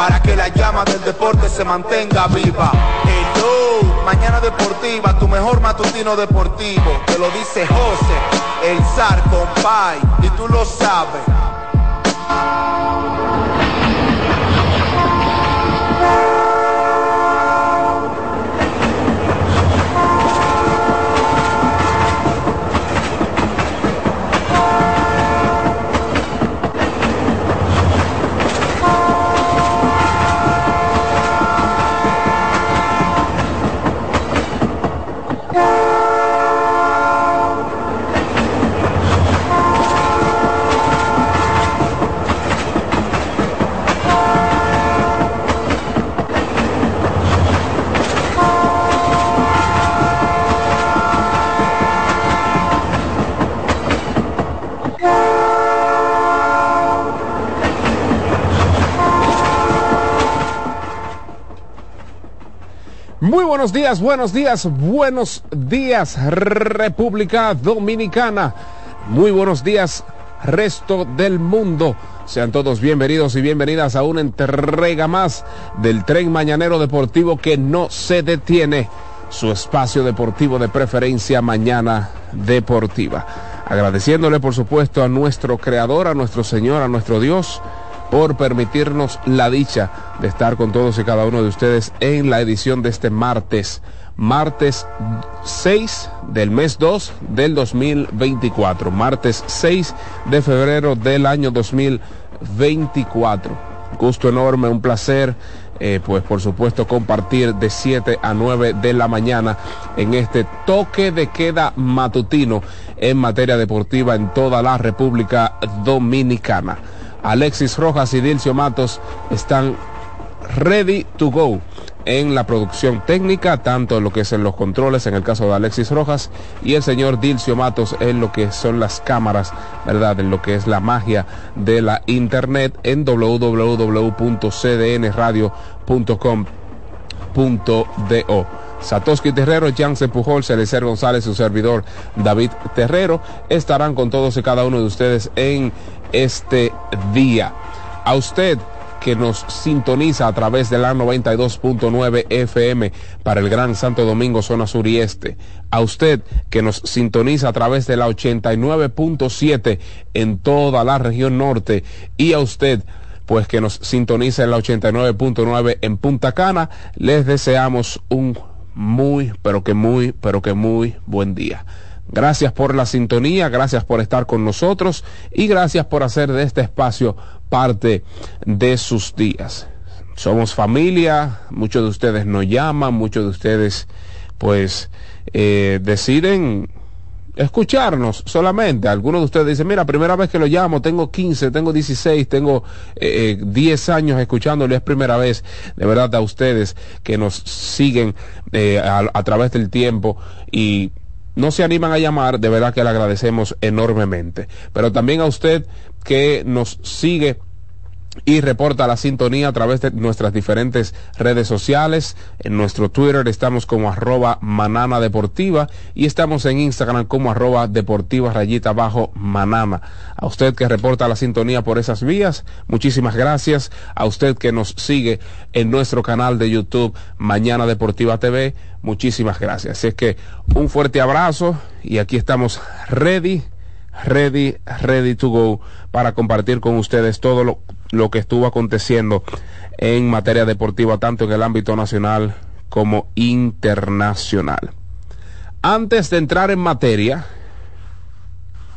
para que la llama del deporte se mantenga viva. Hello, mañana deportiva, tu mejor matutino deportivo, te lo dice José, el zar compay, y tú lo sabes. Muy buenos días, buenos días, buenos días República Dominicana. Muy buenos días resto del mundo. Sean todos bienvenidos y bienvenidas a una entrega más del tren mañanero deportivo que no se detiene. Su espacio deportivo de preferencia mañana deportiva. Agradeciéndole por supuesto a nuestro creador, a nuestro Señor, a nuestro Dios por permitirnos la dicha de estar con todos y cada uno de ustedes en la edición de este martes, martes 6 del mes 2 del 2024, martes 6 de febrero del año 2024. Gusto enorme, un placer. Eh, pues por supuesto compartir de 7 a 9 de la mañana en este toque de queda matutino en materia deportiva en toda la República Dominicana. Alexis Rojas y Dilcio Matos están ready to go en la producción técnica, tanto en lo que es en los controles, en el caso de Alexis Rojas, y el señor Dilcio Matos en lo que son las cámaras, ¿verdad? En lo que es la magia de la internet en www.cdnradio.com.do. Satoshi Terrero, Chance Pujol, Celecer González, su servidor David Terrero, estarán con todos y cada uno de ustedes en este día. A usted que nos sintoniza a través de la 92.9 FM para el Gran Santo Domingo, zona sur y este. A usted que nos sintoniza a través de la 89.7 en toda la región norte. Y a usted pues que nos sintoniza en la 89.9 en Punta Cana, les deseamos un muy, pero que muy, pero que muy buen día. Gracias por la sintonía, gracias por estar con nosotros y gracias por hacer de este espacio parte de sus días. Somos familia, muchos de ustedes nos llaman, muchos de ustedes pues eh, deciden escucharnos solamente. Algunos de ustedes dicen, mira, primera vez que lo llamo, tengo 15, tengo 16, tengo eh, 10 eh, años escuchándolo, es primera vez, de verdad, a ustedes que nos siguen eh, a, través del tiempo y no se animan a llamar, de verdad que le agradecemos enormemente. Pero también a usted que nos sigue y reporta la sintonía a través de nuestras diferentes redes sociales. En nuestro Twitter estamos como arroba manana deportiva y estamos en Instagram como arroba deportiva rayita bajo manana. A usted que reporta la sintonía por esas vías, muchísimas gracias. A usted que nos sigue en nuestro canal de YouTube Mañana Deportiva TV, muchísimas gracias. Así es que un fuerte abrazo y aquí estamos ready ready, ready to go para compartir con ustedes todo lo, lo que estuvo aconteciendo en materia deportiva, tanto en el ámbito nacional como internacional. Antes de entrar en materia,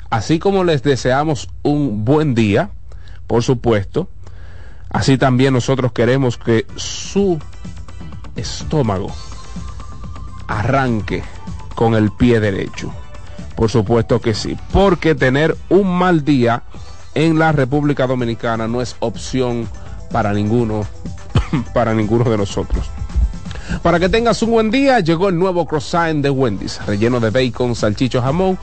así como les deseamos un buen día, por supuesto, así también nosotros queremos que su estómago arranque con el pie derecho. Por supuesto que sí, porque tener un mal día en la República Dominicana no es opción para ninguno, para ninguno de nosotros. Para que tengas un buen día, llegó el nuevo croissant de Wendy's, relleno de bacon, salchicho, jamón,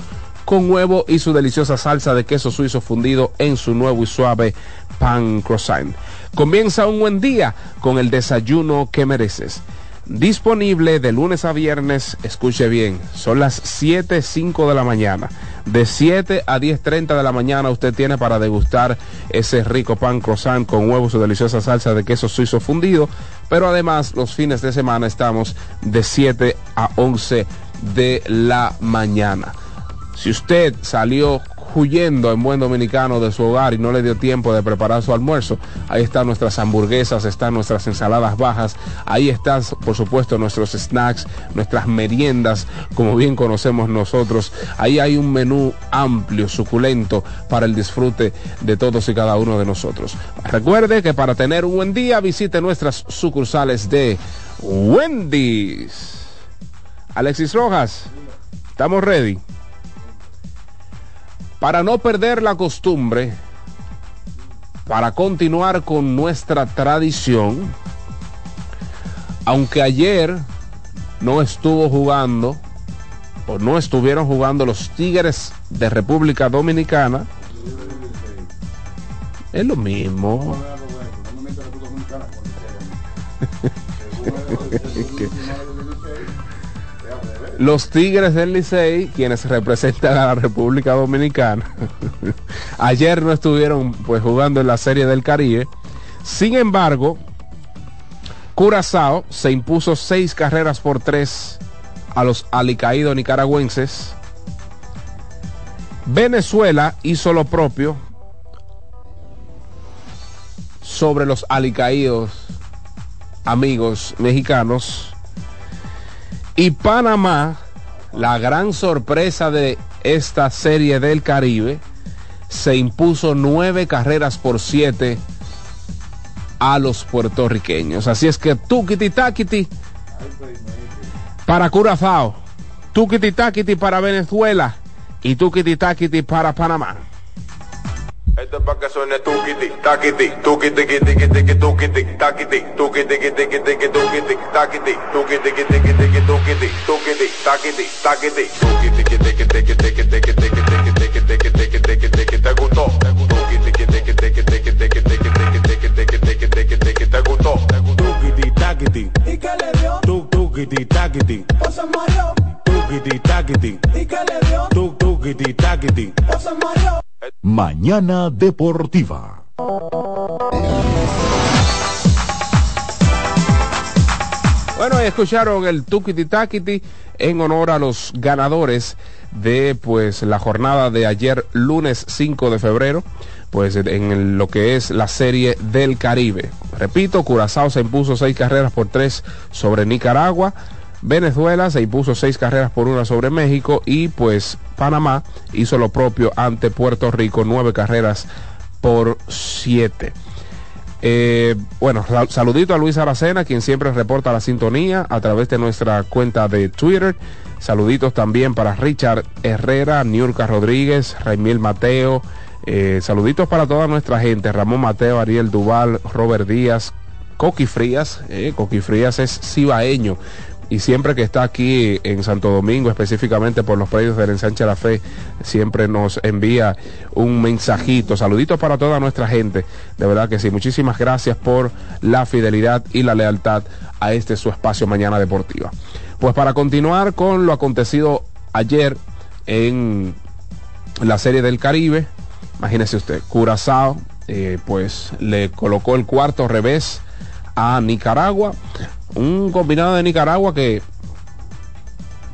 con huevo y su deliciosa salsa de queso suizo fundido en su nuevo y suave pan croissant. Comienza un buen día con el desayuno que mereces. Disponible de lunes a viernes, escuche bien, son las 7, 5 de la mañana. De 7 a 10.30 de la mañana usted tiene para degustar ese rico pan croissant con huevos su deliciosa salsa de queso suizo fundido. Pero además los fines de semana estamos de 7 a 11 de la mañana. Si usted salió huyendo en buen dominicano de su hogar y no le dio tiempo de preparar su almuerzo, ahí están nuestras hamburguesas, están nuestras ensaladas bajas, ahí están por supuesto nuestros snacks, nuestras meriendas, como bien conocemos nosotros. Ahí hay un menú amplio, suculento para el disfrute de todos y cada uno de nosotros. Recuerde que para tener un buen día visite nuestras sucursales de Wendy's. Alexis Rojas, estamos ready. Para no perder la costumbre, para continuar con nuestra tradición, aunque ayer no estuvo jugando o no estuvieron jugando los Tigres de República Dominicana, es lo mismo. los Tigres del Licey, quienes representan a la República Dominicana, ayer no estuvieron pues jugando en la Serie del Caribe. Sin embargo, Curazao se impuso seis carreras por tres a los alicaídos nicaragüenses. Venezuela hizo lo propio sobre los alicaídos amigos mexicanos y Panamá, la gran sorpresa de esta serie del Caribe, se impuso nueve carreras por siete a los puertorriqueños. Así es que tukiti takiti para Curazao, tukiti takiti para Venezuela y tukiti takiti para Panamá. Esto es para que suene tukiti, takiti, tukiti, tiki, tiki, tukiti, takiti, tukiti, tiki, tiki, tukiti, takiti, tukiti, tiki, tiki, tukiti, tukiti, takiti, takiti, tukiti, tiki, tiki, tiki, tiki, tiki, tiki, tiki, tiki, tiki, tiki, tiki, te gustó, tukiti, tiki, tiki, tiki, tiki, tiki, tiki, tiki, tiki, tiki, tiki, tiki, te gustó, tukiti, takiti, ¿Y qué le dio? tuk, tukiti, takiti, ¿O se mareó? tukiti, takiti, ¿Y qué le dio? tuk, tukiti, takiti. ¿O se mareó? Mañana Deportiva. Bueno, escucharon el Tukiti Takiti en honor a los ganadores de pues la jornada de ayer lunes 5 de febrero, pues en lo que es la serie del Caribe. Repito, Curazao se impuso seis carreras por tres sobre Nicaragua. Venezuela se impuso seis carreras por una sobre México y pues Panamá hizo lo propio ante Puerto Rico, nueve carreras por siete. Eh, bueno, saludito a Luis Aracena, quien siempre reporta la sintonía a través de nuestra cuenta de Twitter. Saluditos también para Richard Herrera, Niurka Rodríguez, Raimil Mateo. Eh, saluditos para toda nuestra gente, Ramón Mateo, Ariel Duval, Robert Díaz, Coqui Frías. Eh, Coqui Frías es cibaeño y siempre que está aquí en Santo Domingo, específicamente por los predios del ensanche la fe, siempre nos envía un mensajito. Saluditos para toda nuestra gente. De verdad que sí. Muchísimas gracias por la fidelidad y la lealtad a este su espacio Mañana Deportiva. Pues para continuar con lo acontecido ayer en la Serie del Caribe, imagínese usted, Curazao, eh, pues le colocó el cuarto revés a Nicaragua un combinado de Nicaragua que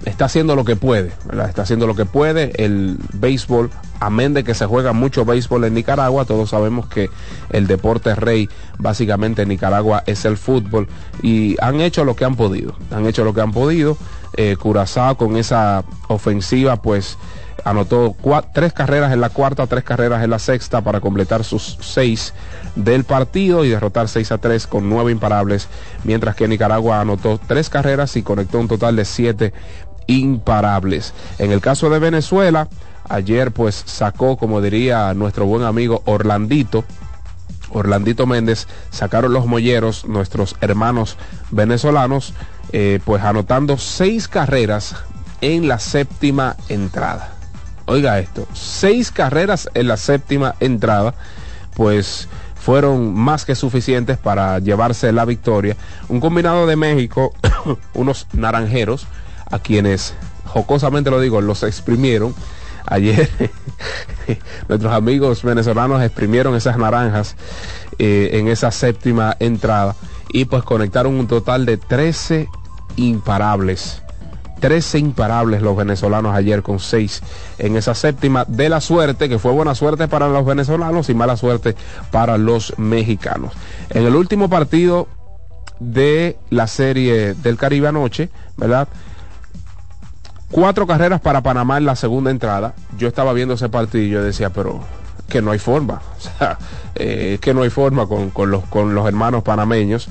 está haciendo lo que puede, está haciendo lo que puede. El béisbol, amén de que se juega mucho béisbol en Nicaragua, todos sabemos que el deporte rey básicamente en Nicaragua es el fútbol y han hecho lo que han podido, han hecho lo que han podido. Eh, Curazao con esa ofensiva pues anotó tres carreras en la cuarta, tres carreras en la sexta para completar sus seis del partido y derrotar 6 a 3 con nueve imparables, mientras que Nicaragua anotó tres carreras y conectó un total de siete imparables. En el caso de Venezuela, ayer pues sacó, como diría nuestro buen amigo Orlandito, Orlandito Méndez sacaron los molleros, nuestros hermanos venezolanos, eh, pues anotando seis carreras en la séptima entrada. Oiga esto, seis carreras en la séptima entrada, pues fueron más que suficientes para llevarse la victoria. Un combinado de México, unos naranjeros, a quienes, jocosamente lo digo, los exprimieron. Ayer nuestros amigos venezolanos exprimieron esas naranjas eh, en esa séptima entrada y pues conectaron un total de 13 imparables 13 imparables los venezolanos ayer con 6 en esa séptima de la suerte, que fue buena suerte para los venezolanos y mala suerte para los mexicanos. En el último partido de la serie del Caribe anoche, ¿verdad? Cuatro carreras para Panamá en la segunda entrada. Yo estaba viendo ese partido y yo decía, pero que no hay forma. Eh, que no hay forma con, con, los, con los hermanos panameños.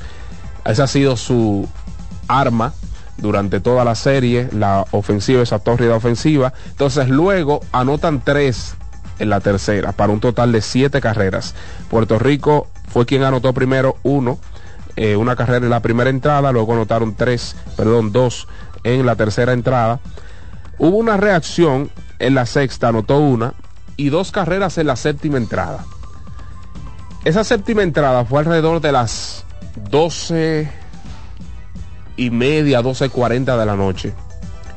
Esa ha sido su arma durante toda la serie, la ofensiva, esa tórrida ofensiva. Entonces luego anotan tres en la tercera para un total de siete carreras. Puerto Rico fue quien anotó primero uno, eh, una carrera en la primera entrada, luego anotaron tres, perdón, dos en la tercera entrada. Hubo una reacción en la sexta, anotó una, y dos carreras en la séptima entrada. Esa séptima entrada fue alrededor de las 12 y media, 12.40 de la noche.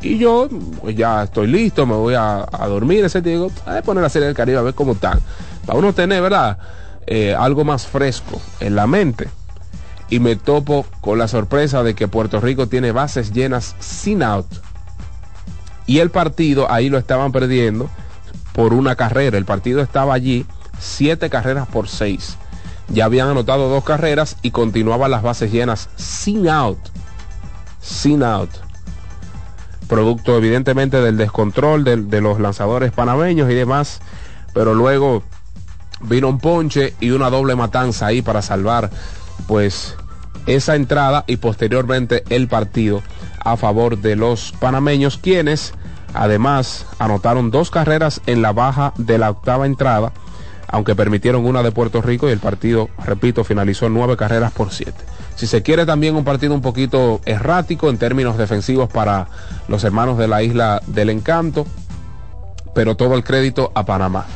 Y yo pues ya estoy listo, me voy a, dormir ese. Digo, a poner la serie del Caribe a ver cómo están. Para uno tener, ¿verdad? Eh, algo más fresco en la mente. Y me topo con la sorpresa de que Puerto Rico tiene bases llenas sin out. Y el partido ahí lo estaban perdiendo por una carrera. El partido estaba allí, siete carreras por seis. Ya habían anotado dos carreras y continuaban las bases llenas sin out sin out. Producto evidentemente del descontrol de, los lanzadores panameños y demás. Pero luego vino un ponche y una doble matanza ahí para salvar pues esa entrada y posteriormente el partido a favor de los panameños quienes además anotaron dos carreras en la baja de la octava entrada aunque permitieron una de Puerto Rico y el partido repito finalizó nueve carreras por siete si se quiere también un partido un poquito errático en términos defensivos para los hermanos de la isla del encanto, pero todo el crédito a Panamá.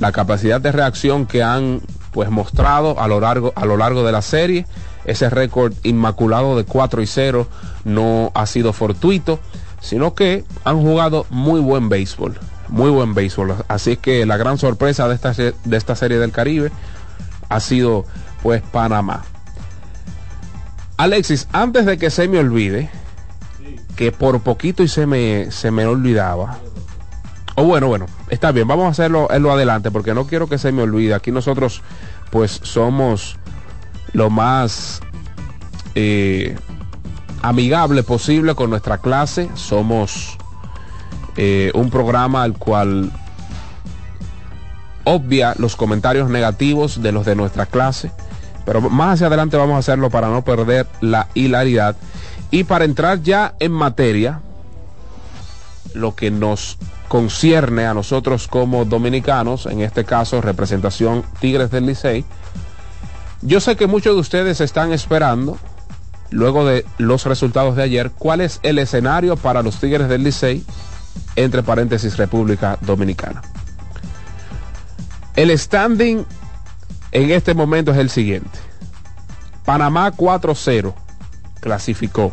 La capacidad de reacción que han pues mostrado a lo largo, a lo largo de la serie, ese récord inmaculado de 4 y 0 no ha sido fortuito, sino que han jugado muy buen béisbol, muy buen béisbol. Así es que la gran sorpresa de esta, de esta serie del Caribe ha sido pues Panamá. Alexis, antes de que se me olvide, que por poquito y se me, se me olvidaba. O bueno, bueno, está bien, vamos a hacerlo en lo adelante porque no quiero que se me olvide. Aquí nosotros pues somos lo más eh, amigable posible con nuestra clase. Somos eh, un programa al cual obvia los comentarios negativos de los de nuestra clase pero más hacia adelante vamos a hacerlo para no perder la hilaridad. Y para entrar ya en materia, lo que nos concierne a nosotros como dominicanos, en este caso representación Tigres del Licey, yo sé que muchos de ustedes están esperando, luego de los resultados de ayer, cuál es el escenario para los Tigres del Licey, entre paréntesis República Dominicana. El standing en este momento es el siguiente. Panamá 4-0 clasificó.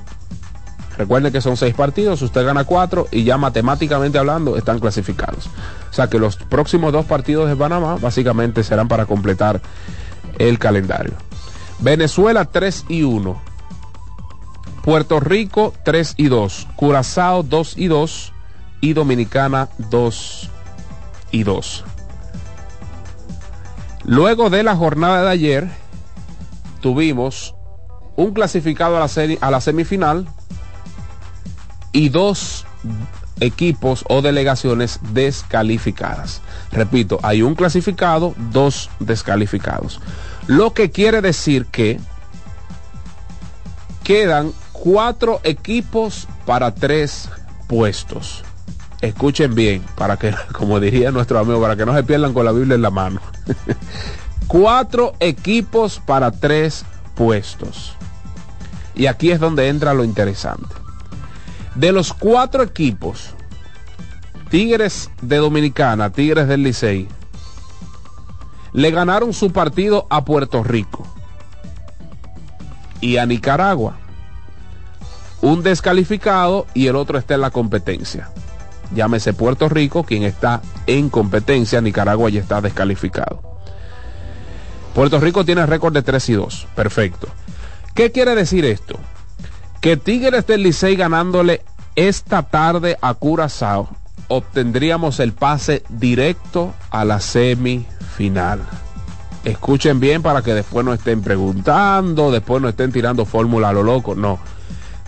Recuerden que son seis partidos, usted gana cuatro y ya matemáticamente hablando están clasificados. O sea que los próximos dos partidos de Panamá básicamente serán para completar el calendario. Venezuela 3 y 1. Puerto Rico 3 y 2. Curazao 2 y 2. Y Dominicana 2 y 2. Luego de la jornada de ayer, tuvimos un clasificado a la, serie, a la semifinal y dos equipos o delegaciones descalificadas. Repito, hay un clasificado, dos descalificados. Lo que quiere decir que quedan cuatro equipos para tres puestos. Escuchen bien, para que, como diría nuestro amigo, para que no se pierdan con la Biblia en la mano. Cuatro equipos para tres puestos. Y aquí es donde entra lo interesante. De los cuatro equipos, Tigres de Dominicana, Tigres del Licey, le ganaron su partido a Puerto Rico y a Nicaragua. Un descalificado y el otro está en la competencia. Llámese Puerto Rico, quien está en competencia, Nicaragua ya está descalificado. Puerto Rico tiene récord de 3 y 2. Perfecto. ¿Qué quiere decir esto? Que Tigres del Licey ganándole esta tarde a Curazao, obtendríamos el pase directo a la semifinal. Escuchen bien para que después no estén preguntando, después no estén tirando fórmula a lo loco. No.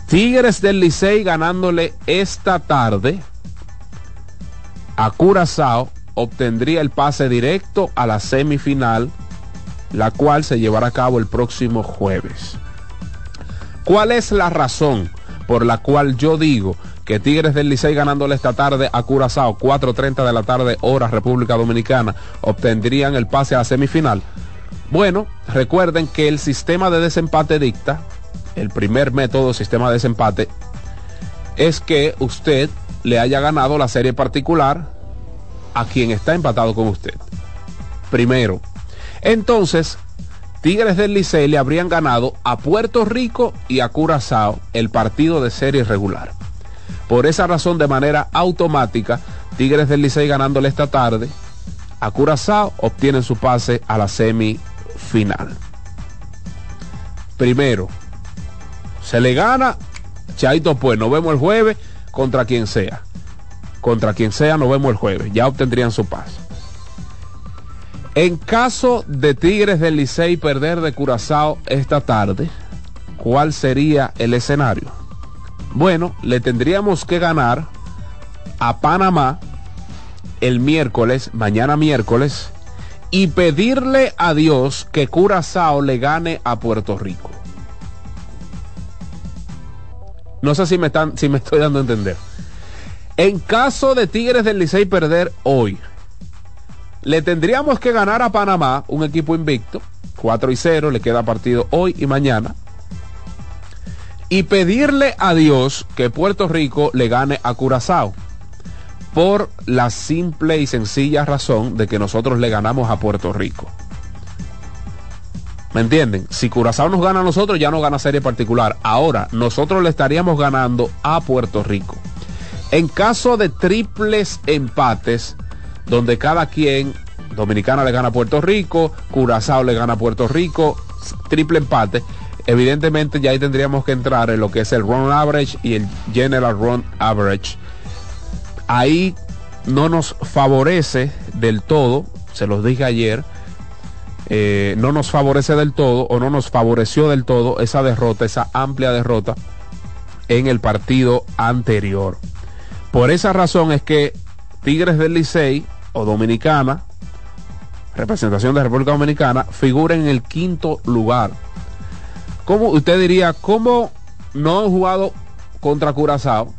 Tigres del Licey ganándole esta tarde a Curazao obtendría el pase directo a la semifinal, la cual se llevará a cabo el próximo jueves. ¿Cuál es la razón por la cual yo digo que Tigres del Licey ganándole esta tarde a Curazao, 4.30 de la tarde, hora República Dominicana, obtendrían el pase a la semifinal? Bueno, recuerden que el sistema de desempate dicta, el primer método sistema de desempate, es que usted le haya ganado la serie particular a quien está empatado con usted. Primero. Entonces, Tigres del Licey le habrían ganado a Puerto Rico y a Curazao el partido de serie regular. Por esa razón, de manera automática, Tigres del Licey ganándole esta tarde a Curazao obtienen su pase a la semifinal. Primero, se le gana, Chaito pues, nos vemos el jueves contra quien sea. Contra quien sea, nos vemos el jueves. Ya obtendrían su pase. En caso de Tigres del Licey perder de Curazao esta tarde, ¿cuál sería el escenario? Bueno, le tendríamos que ganar a Panamá el miércoles, mañana miércoles, y pedirle a Dios que Curazao le gane a Puerto Rico. No sé si me, están, si me estoy dando a entender. En caso de Tigres del Licey perder hoy, le tendríamos que ganar a Panamá, un equipo invicto, 4 y 0, le queda partido hoy y mañana. Y pedirle a Dios que Puerto Rico le gane a Curazao. Por la simple y sencilla razón de que nosotros le ganamos a Puerto Rico. ¿Me entienden? Si Curazao nos gana a nosotros, ya no gana serie particular. Ahora, nosotros le estaríamos ganando a Puerto Rico. En caso de triples empates, donde cada quien, Dominicana le gana a Puerto Rico, Curazao le gana a Puerto Rico, triple empate, evidentemente ya ahí tendríamos que entrar en lo que es el run average y el general run average. Ahí no nos favorece del todo, se los dije ayer, eh, no nos favorece del todo o no nos favoreció del todo esa derrota, esa amplia derrota en el partido anterior. Por esa razón es que Tigres del Licey o Dominicana, representación de República Dominicana, figura en el quinto lugar. ¿Cómo usted diría, cómo no han jugado contra Curazao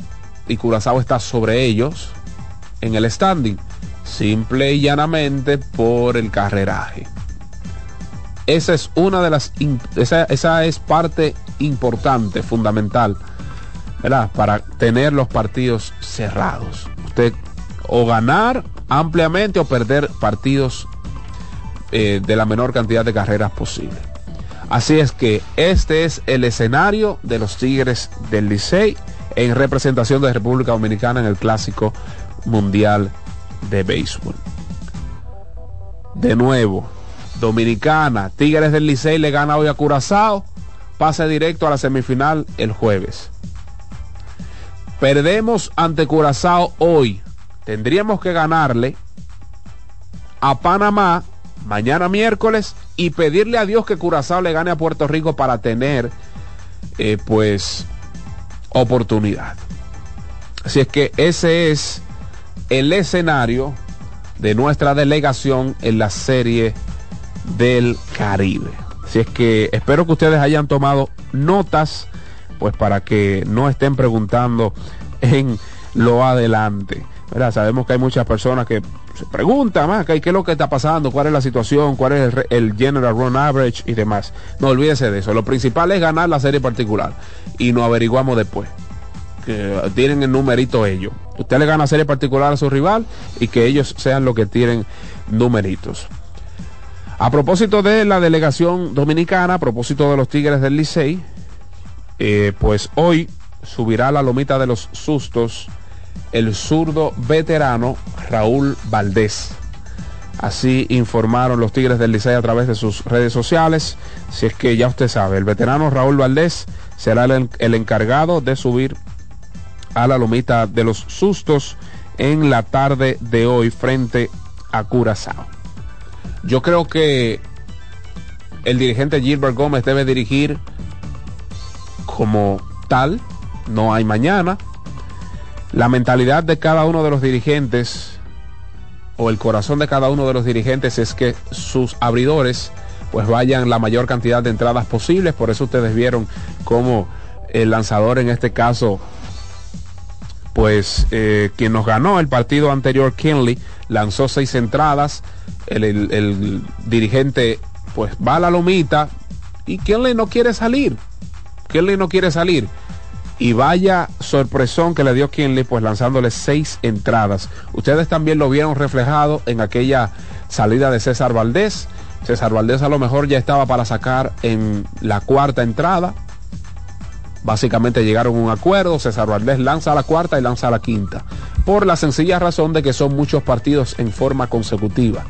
y Curazao está sobre ellos en el standing? Simple y llanamente por el carreraje. Esa es una de las, esa, esa es parte importante, fundamental ¿verdad? Para tener los partidos cerrados. Usted o ganar ampliamente o perder partidos eh, de la menor cantidad de carreras posible. Así es que este es el escenario de los Tigres del Licey en representación de República Dominicana en el Clásico Mundial de Béisbol. De nuevo, Dominicana, Tigres del Licey le gana hoy a Curazao, pase directo a la semifinal el jueves. Perdemos ante Curazao hoy. Tendríamos que ganarle a Panamá mañana miércoles y pedirle a Dios que Curazao le gane a Puerto Rico para tener eh, pues oportunidad. Así es que ese es el escenario de nuestra delegación en la serie del Caribe. Así es que espero que ustedes hayan tomado notas pues para que no estén preguntando en lo adelante. ¿verdad? Sabemos que hay muchas personas que se preguntan más, ¿qué es lo que está pasando? ¿Cuál es la situación? ¿Cuál es el, general run average y demás? No olvídese de eso. Lo principal es ganar la serie particular y nos averiguamos después. Que tienen el numerito ellos. Usted le gana serie particular a su rival y que ellos sean los que tienen numeritos. A propósito de la delegación dominicana, a propósito de los Tigres del Licey, eh, pues hoy subirá a la lomita de los sustos el zurdo veterano Raúl Valdés. Así informaron los Tigres del Licey a través de sus redes sociales. Si es que ya usted sabe, el veterano Raúl Valdés será el, el encargado de subir a la lomita de los sustos en la tarde de hoy frente a Curazao. Yo creo que el dirigente Gilbert Gómez debe dirigir como tal, no hay mañana. La mentalidad de cada uno de los dirigentes o el corazón de cada uno de los dirigentes es que sus abridores pues vayan la mayor cantidad de entradas posibles. Por eso ustedes vieron cómo el lanzador en este caso pues eh, quien nos ganó el partido anterior, Kinley, lanzó seis entradas. El, el- dirigente pues va a la lomita y Kinley no quiere salir. Kinley no quiere salir. Y vaya sorpresón que le dio Kinley, pues lanzándole seis entradas. Ustedes también lo vieron reflejado en aquella salida de César Valdés. César Valdés a lo mejor ya estaba para sacar en la cuarta entrada. Básicamente llegaron a un acuerdo, César Valdés lanza la cuarta y lanza la quinta, por la sencilla razón de que son muchos partidos en forma consecutiva.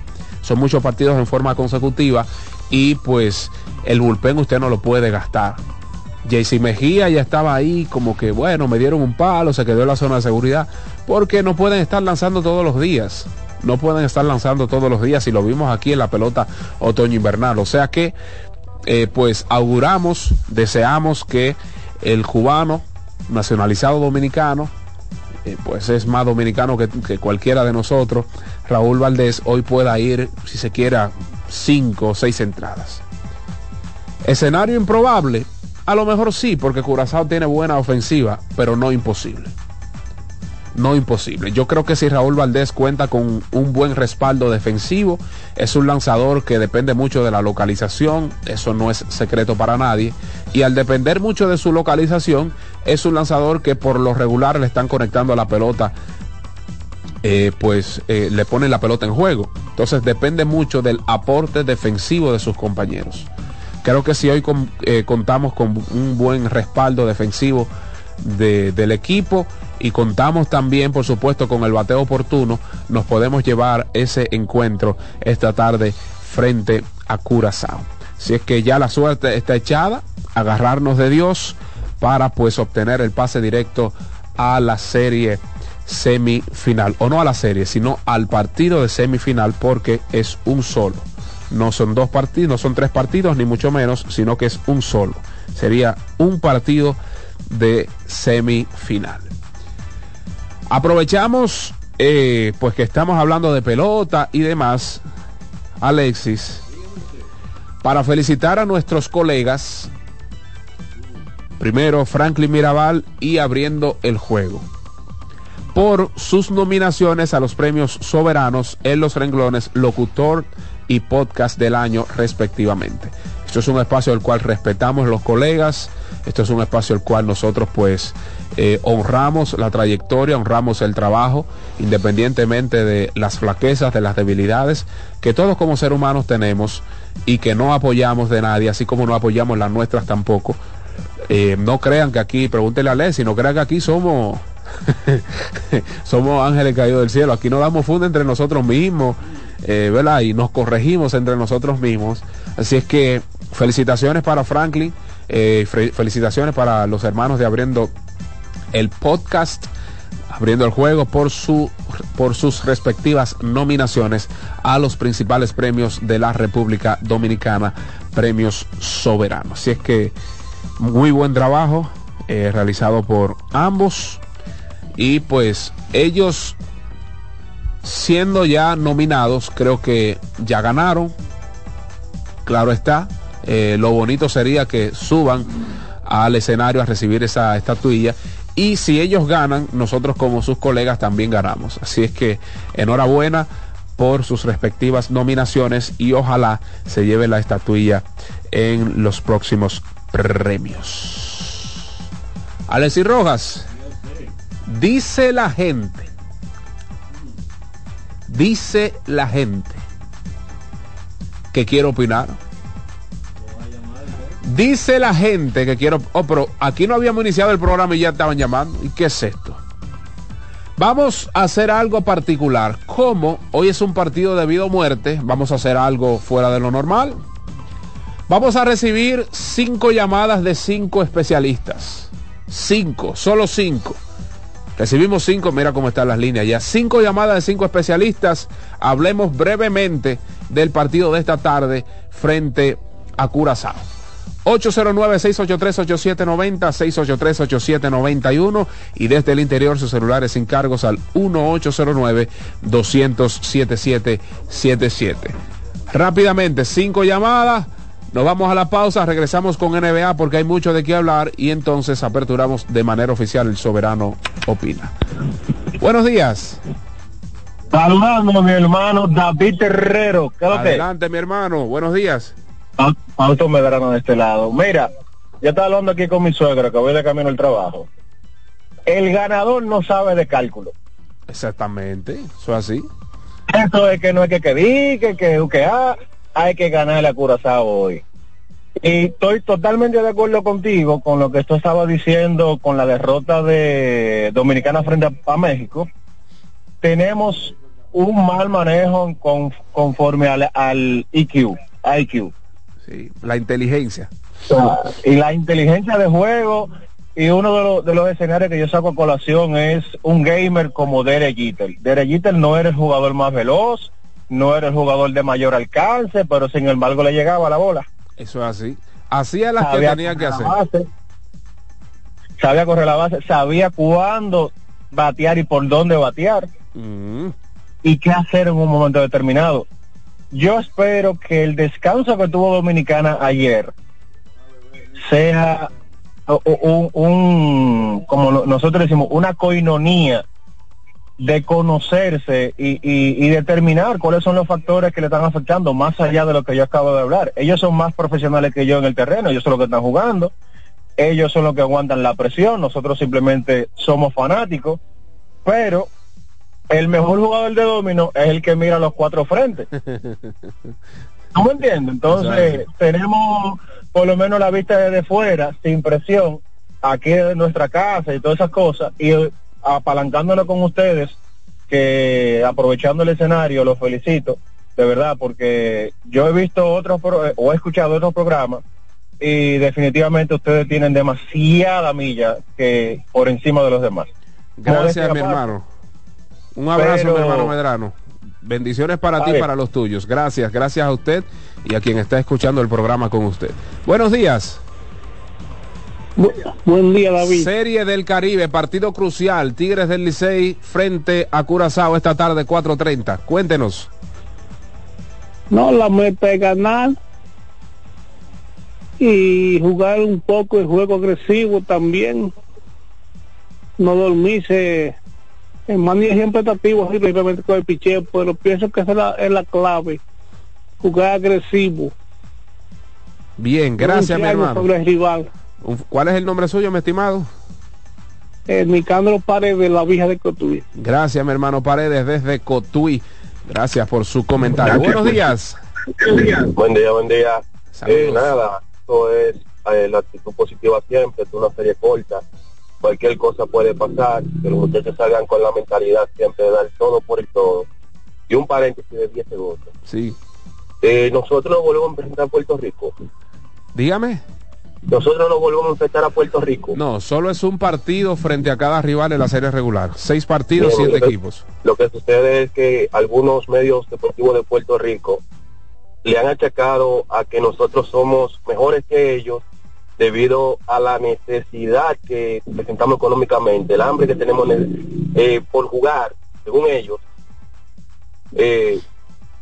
Son muchos partidos en forma consecutiva y pues el bullpen usted no lo puede gastar. JC Mejía ya estaba ahí como que bueno, me dieron un palo, se quedó en la zona de seguridad, porque no pueden estar lanzando todos los días. No pueden estar lanzando todos los días y lo vimos aquí en la pelota otoño-invernal. O sea que eh, pues auguramos, deseamos que el cubano nacionalizado dominicano, eh, pues es más dominicano que, que cualquiera de nosotros, Raúl Valdés, hoy pueda ir, si se quiera, cinco o seis entradas. Escenario improbable, a lo mejor sí, porque Curazao tiene buena ofensiva, pero no imposible. No imposible. Yo creo que si Raúl Valdés cuenta con un buen respaldo defensivo, es un lanzador que depende mucho de la localización, eso no es secreto para nadie, y al depender mucho de su localización, es un lanzador que por lo regular le están conectando a la pelota eh, pues eh, le ponen la pelota en juego. Entonces depende mucho del aporte defensivo de sus compañeros. Creo que si hoy eh, contamos con un buen respaldo defensivo de- del equipo y contamos también, por supuesto, con el bateo oportuno, nos podemos llevar ese encuentro esta tarde frente a Curazao. Si es que ya la suerte está echada, agarrarnos de Dios para pues obtener el pase directo a la serie semifinal, o no a la serie, sino al partido de semifinal porque es un solo. No son dos partidos, no son tres partidos, ni mucho menos, sino que es un solo. Sería un partido de semifinal. Aprovechamos, eh, pues que estamos hablando de pelota y demás, Alexis, para felicitar a nuestros colegas, primero Franklin Mirabal y abriendo el juego. Por sus nominaciones a los premios soberanos en los renglones locutor y podcast del año respectivamente. Esto es un espacio al cual respetamos los colegas, esto es un espacio al cual nosotros pues eh, honramos la trayectoria, honramos el trabajo, independientemente de las flaquezas, de las debilidades que todos como seres humanos tenemos y que no apoyamos de nadie, así como no apoyamos las nuestras tampoco. Eh, no crean que aquí, pregúntele a Leslie, no crean que aquí somos somos ángeles caídos del cielo. Aquí nos damos funda entre nosotros mismos, eh, ¿verdad? Y nos corregimos entre nosotros mismos. Así es que felicitaciones para Franklin, fe- felicitaciones para los hermanos de Abriendo el Podcast, Abriendo el Juego por, su, por sus respectivas nominaciones a los principales premios de la República Dominicana, premios soberanos. Así es que muy buen trabajo eh, realizado por ambos y pues ellos siendo ya nominados creo que ya ganaron claro está Eh, lo bonito sería que suban al escenario a recibir esa estatuilla Y si ellos ganan, nosotros como sus colegas también ganamos. Así es que enhorabuena por sus respectivas nominaciones y ojalá se lleve la estatuilla en los próximos premios. Alexis Rojas, dice la gente, dice la gente que quiere opinar. Dice la gente que quiero, oh, pero aquí no habíamos iniciado el programa y ya estaban llamando. ¿Y qué es esto? Vamos a hacer algo particular. Como hoy es un partido de vida o muerte, vamos a hacer algo fuera de lo normal. Vamos a recibir cinco llamadas de cinco especialistas. Cinco, solo cinco. Recibimos cinco, mira cómo están las líneas ya. Cinco llamadas de cinco especialistas. Hablemos brevemente del partido de esta tarde frente a Curazao. 809-683-8790, 683-8791 y desde el interior sus celulares sin cargos al 1809-200-7777. Rápidamente, cinco llamadas. Nos vamos a la pausa, regresamos con NBA porque hay mucho de qué hablar y entonces aperturamos de manera oficial el Soberano Opina. Buenos días. Saludando mi hermano David Terrero. ¿Qué es lo que? Adelante, mi hermano. Buenos días. Pauto Medrano de este lado. Mira, yo estaba hablando aquí con mi suegra que voy de camino al trabajo. El ganador no sabe de cálculo. Exactamente. Eso es así. Eso es que no es que que di, que que, que ah, hay que ganarle a Curazao hoy. Y estoy totalmente de acuerdo contigo con lo que tú estabas diciendo con la derrota de Dominicana frente a, a México. Tenemos un mal manejo con, conforme al, al IQ, IQ. Sí. La inteligencia. Y la inteligencia de juego y uno de, los- de los escenarios que yo saco a colación es un gamer como Derek Jeter. Derek Jeter no era el jugador más veloz, no era el jugador de mayor alcance, pero sin embargo le llegaba la bola. Eso es así. Hacía las que Sabía tenía que hacer. base, sabía correr la base, sabía cuándo batear y por dónde batear Mm. y qué hacer en un momento determinado. Yo espero que el descanso que tuvo Dominicana ayer sea un, un- como nosotros decimos, una coinonía de conocerse y, y- y determinar cuáles son los factores que le están afectando más allá de lo que yo acabo de hablar. Ellos son más profesionales que yo en el terreno, ellos son los que están jugando, ellos son los que aguantan la presión, nosotros simplemente somos fanáticos, pero el mejor jugador de domino es el que mira los cuatro frentes. ¿Tú me entiendes? Entonces, Exacto. tenemos por lo menos la vista desde fuera, sin presión, aquí en nuestra casa y todas esas cosas, y eh, apalancándonos con ustedes, que aprovechando el escenario, los felicito, de verdad, porque yo he visto otros, pro- eh, o he escuchado otros programas, y definitivamente ustedes tienen demasiada milla que por encima de los demás. Gracias, mi hermano. Un abrazo, Pero- mi hermano Medrano. Bendiciones para ti y para los tuyos. Gracias, gracias a usted y a quien está escuchando el programa con usted. Buenos días. Bu- buen día, David. Serie del Caribe, partido crucial. Tigres del Licey frente a Curazao esta tarde 4.30. Cuéntenos. No, la meta es ganar y jugar un poco el juego agresivo también. No dormirse. El maní siempre tratativo así, principalmente con el picheo, pero pienso que esa es la, es la clave. Jugar agresivo. Bien, gracias, mi hermano. Sobre el rival. Un- ¿Cuál es el nombre suyo, mi estimado? El Nicandro Paredes de la Vija de Cotuí. Gracias, mi hermano Paredes, desde Cotuí. Gracias por su comentario. Buenos días. Buen día, buen día. Saludos. Eh, nada, esto es eh, la actitud positiva siempre, es una serie corta. Cualquier cosa puede pasar, que los muchachos salgan con la mentalidad siempre de dar todo por el todo. Y un paréntesis de 10 segundos. Sí. Eh, nosotros nos volvemos a enfrentar a Puerto Rico. Dígame. Nosotros nos volvemos a enfrentar a Puerto Rico. No, solo es un partido frente a cada rival en la serie regular. Seis partidos, Bien, siete lo que- equipos. Lo que sucede es que algunos medios deportivos de Puerto Rico le han achacado a que nosotros somos mejores que ellos debido a la necesidad que presentamos económicamente, el hambre que tenemos en- eh, por jugar, según ellos, eh,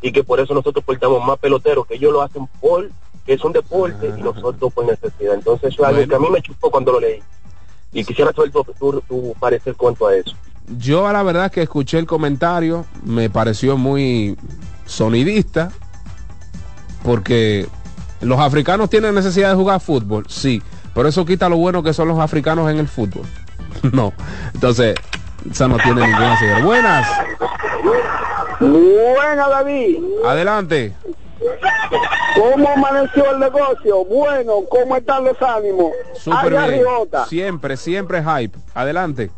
y que por eso nosotros portamos más peloteros, que ellos lo hacen por, que es un deporte, y nosotros por necesidad. Entonces eso es algo que a mí me chupó cuando lo leí. Y quisiera saber tu, tu, tu parecer cuanto a eso. Yo a la verdad que escuché el comentario, me pareció muy sonidista, porque los africanos tienen necesidad de jugar fútbol, sí, pero eso quita lo bueno que son los africanos en el fútbol. no, entonces, esa no tiene ninguna señal. Buenas, Buena, David. adelante. ¿Cómo amaneció el negocio? Bueno, ¿cómo están los ánimos? Allá bien. arribota. Siempre, siempre hype. Adelante.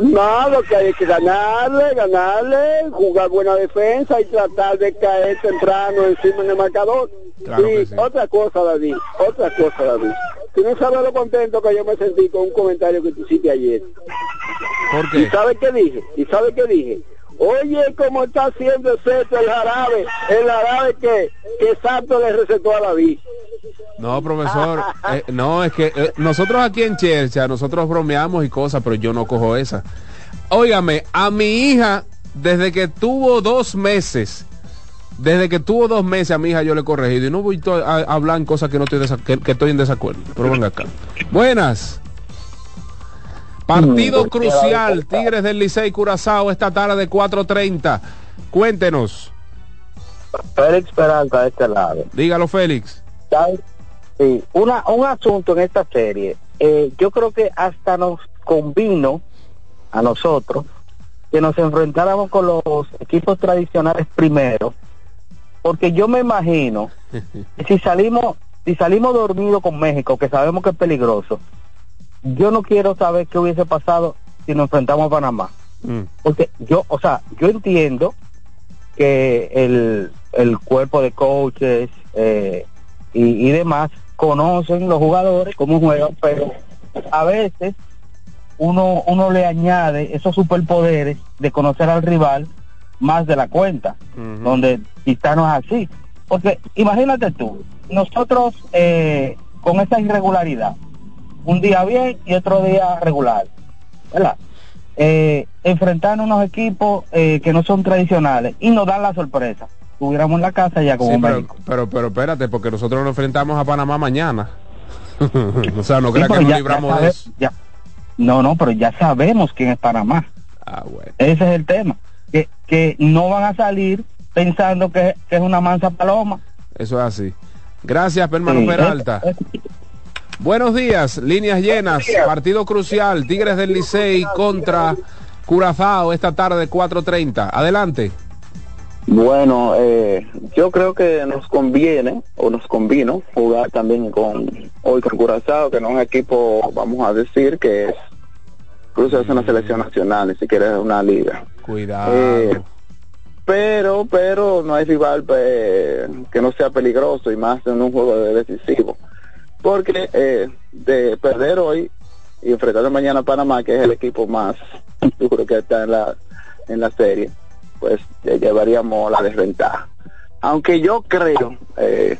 No, lo que hay que ganarle, ganarle, jugar buena defensa y tratar de caer temprano encima en el marcador. Claro y sí. otra cosa, David, otra cosa, David. Tú no sabes lo contento que yo me sentí con un comentario que tú hiciste ayer. ¿Por ¿Y qué? sabes qué dije? ¿Y sabes qué dije? Oye, cómo está haciendo Seto el jarabe, el jarabe que, que Santo le recetó a David. No, profesor. eh, no, es que eh, nosotros aquí en Chercha, nosotros bromeamos y cosas, pero yo no cojo esa. Óigame, a mi hija, desde que tuvo dos meses, desde que tuvo dos meses a mi hija yo le he corregido y no voy a, hablar en cosas que no estoy, que, que estoy en desacuerdo. Pero venga acá. Buenas. Partido crucial, Tigres del Licey Curazao esta tarde de 4.30. Cuéntenos. Félix Peralta de este lado. Dígalo, Félix. Sí, una, un asunto en esta serie. eh, yo creo que hasta nos convino a nosotros que nos enfrentáramos con los equipos tradicionales primero, porque yo me imagino que si salimos, si salimos dormidos con México, que sabemos que es peligroso, yo no quiero saber qué hubiese pasado si nos enfrentamos a Panamá. Mm. Porque yo, o sea, yo entiendo que el, el cuerpo de coaches eh, y, y demás conocen los jugadores cómo juegan, pero a veces uno, uno le añade esos superpoderes de conocer al rival más de la cuenta, donde quizá no es así. Porque imagínate tú, nosotros eh, con esa irregularidad, un día bien y otro día regular, ¿verdad? Eh, enfrentando unos equipos eh, que no son tradicionales y nos dan la sorpresa. Estuviéramos en la casa ya como Sí, pero, México. pero, pero espérate, porque nosotros nos enfrentamos a Panamá mañana. o sea, no Sí, creas que pero nos ya- libramos ya de eso. ya- No, no, pero ya sabemos quién es Panamá. Ah, bueno. Ese es el tema. Que, no van a salir pensando que, que es una mansa paloma. Eso es así. Gracias, hermano Sí, Peralta. es- Buenos días, líneas llenas, partido crucial, Tigres del Licey contra Curazao esta tarde 4.30. Adelante. Bueno, eh, yo creo que nos conviene o nos convino jugar también con hoy con Curazao, que no es un equipo, vamos a decir, que es incluso es una selección nacional, ni siquiera es una liga. Cuidado. Eh, pero, pero no hay rival pues, que no sea peligroso y más en un juego de decisivo. Porque eh, de perder hoy y enfrentar mañana a Panamá, que es el equipo más duro que está en la, en la serie, pues eh, llevaríamos la desventaja. Aunque yo creo eh,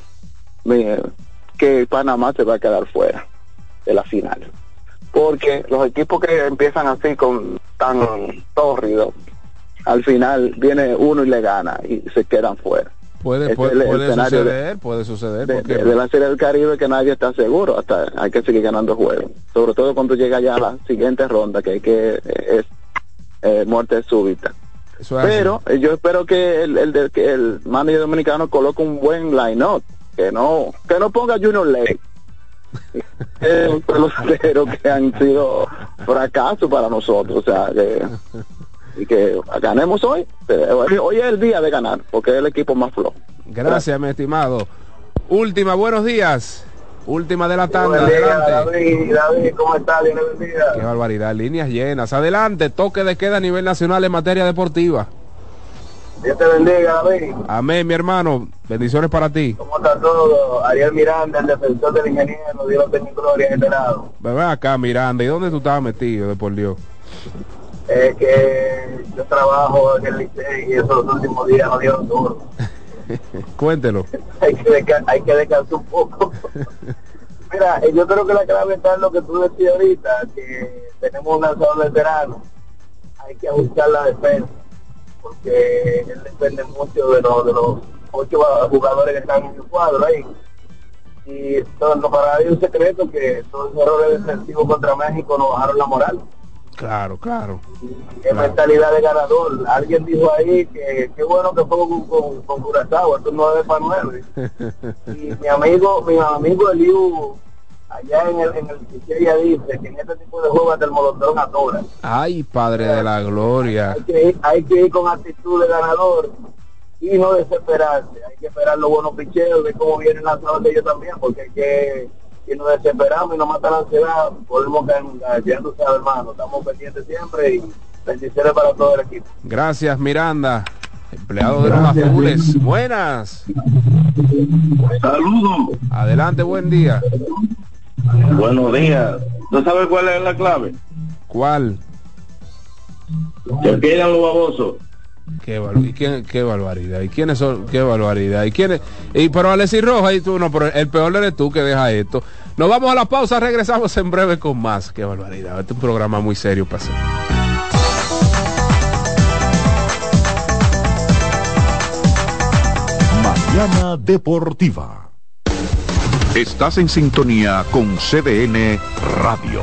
que Panamá se va a quedar fuera de la final. Porque los equipos que empiezan así con tan tórridos, al final viene uno y le gana y se quedan fuera. Puede, es el de- suceder, puede suceder. De, porque de- de la Serie del Caribe que nadie está seguro, hasta hay que seguir ganando juegos. Sobre todo cuando llega ya a la siguiente ronda, que, que eh, es eh, muerte súbita. es. Pero eh, yo espero que el, el, que el manager dominicano coloque un buen line-up, que no, que no ponga Junior. Eh, peloteros que han sido fracasos para nosotros, o sea, que, y que ganemos hoy. Hoy es el día de ganar, porque es el equipo más flojo. Gracias, mi estimado. Última, buenos días. Última de la tanda. Buen día, Adelante. David, David, ¿cómo le bendiga. Qué barbaridad. Líneas llenas. Adelante. Toque de queda a nivel nacional en materia deportiva. Dios te bendiga, David. Amén, mi hermano. Bendiciones para ti. ¿Cómo está todo? Ariel Miranda, el defensor del ingeniero, Dios en gloria en este. Ven acá, Miranda. ¿Y dónde tú estabas metido, de por Dios? Es que yo trabajo en el liceo y esos últimos días no dieron duro. Cuéntelo. hay, que hay que descansar un poco. Mira, eh, yo creo que la clave está en lo que tú decías ahorita, que tenemos un lanzador veterano. Hay que ajustar la defensa, porque él depende mucho de los, de los ocho jugadores que están en el cuadro ahí. Y todo, para nadie es un secreto que todos los errores defensivos contra México nos bajaron la moral. Claro, claro. Qué mentalidad de ganador. Alguien dijo ahí que qué bueno que fue con, con, con Curazao, esto es 9 para 9. Y mi amigo, mi amigo Eliu, allá en el, en el dice que en este tipo de juegos hasta el molotón atora. Ay, Padre de la Gloria. Hay que, ir, hay que ir con actitud de ganador y no desesperarse. Hay que esperar los buenos picheos, de cómo viene el lanzador de ellos también, porque hay que si nos desesperamos y nos mata la ansiedad, podemos caer, ya tú sabes, hermano, estamos pendientes siempre y bendiciones para todo el equipo. Gracias, Miranda. Empleado de los azules. Buenas. Saludos. Adelante, buen día. Buenos días. ¿No sabes cuál es la clave? ¿Cuál? Que pierdan los babosos. Qué, bar- y quién- qué barbaridad. ¿Y quiénes son? Qué barbaridad. ¿Y quiénes? Y pero Alexis Roja y tú no, pero el peor eres tú que deja esto. Nos vamos a la pausa, regresamos en breve con más. Qué barbaridad. Este es un programa muy serio para hacer. Mañana Deportiva. Estás en sintonía con CDN Radio.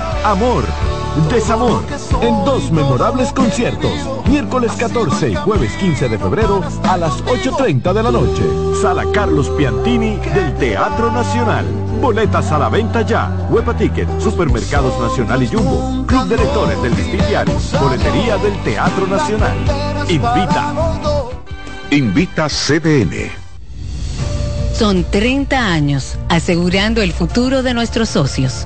amor, desamor, en dos memorables conciertos, miércoles 14 y jueves 15 de febrero a las 8.30 de la noche. Sala Carlos Piantini del Teatro Nacional. Boletas a la venta ya. Huepa Ticket, Supermercados Nacional y Jumbo. Club de Lectores del Diario. Boletería del Teatro Nacional. Invita. Invita CDN. Son 30 años asegurando el futuro de nuestros socios.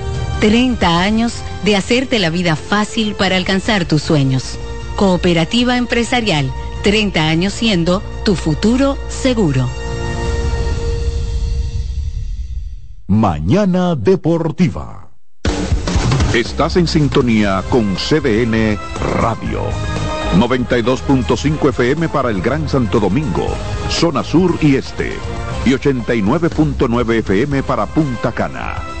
30 años de hacerte la vida fácil para alcanzar tus sueños. Cooperativa empresarial, 30 años siendo tu futuro seguro. Mañana Deportiva. Estás en sintonía con CDN Radio. 92.5 FM para el Gran Santo Domingo, zona sur y este. Y 89.9 FM para Punta Cana.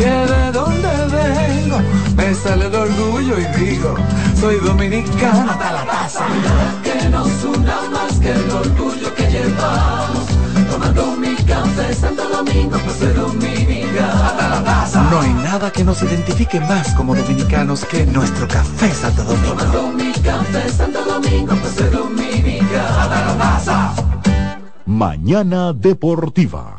que de dónde vengo, me sale el orgullo y digo, soy dominicano hasta la taza. Que nos una más que el orgullo que llevamos. Tomando mi café Santo Domingo, pues soy dominicano hasta la taza. No hay nada que nos identifique más como dominicanos que nuestro café Santo Domingo. Tomando mi café Santo Domingo, pues soy dominicano hasta la taza. Mañana Deportiva.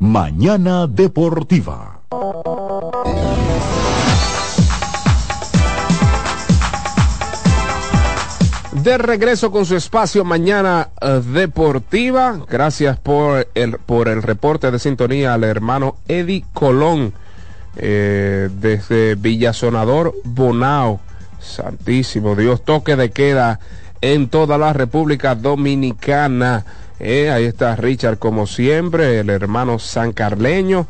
Mañana Deportiva. De regreso con su espacio Mañana eh, Deportiva. Gracias por el, por el reporte de sintonía al hermano Eddie Colón eh, desde Villasonador Bonao. Santísimo Dios, toque de queda en toda la República Dominicana. Eh, ahí está Richard como siempre, el hermano San Carleño.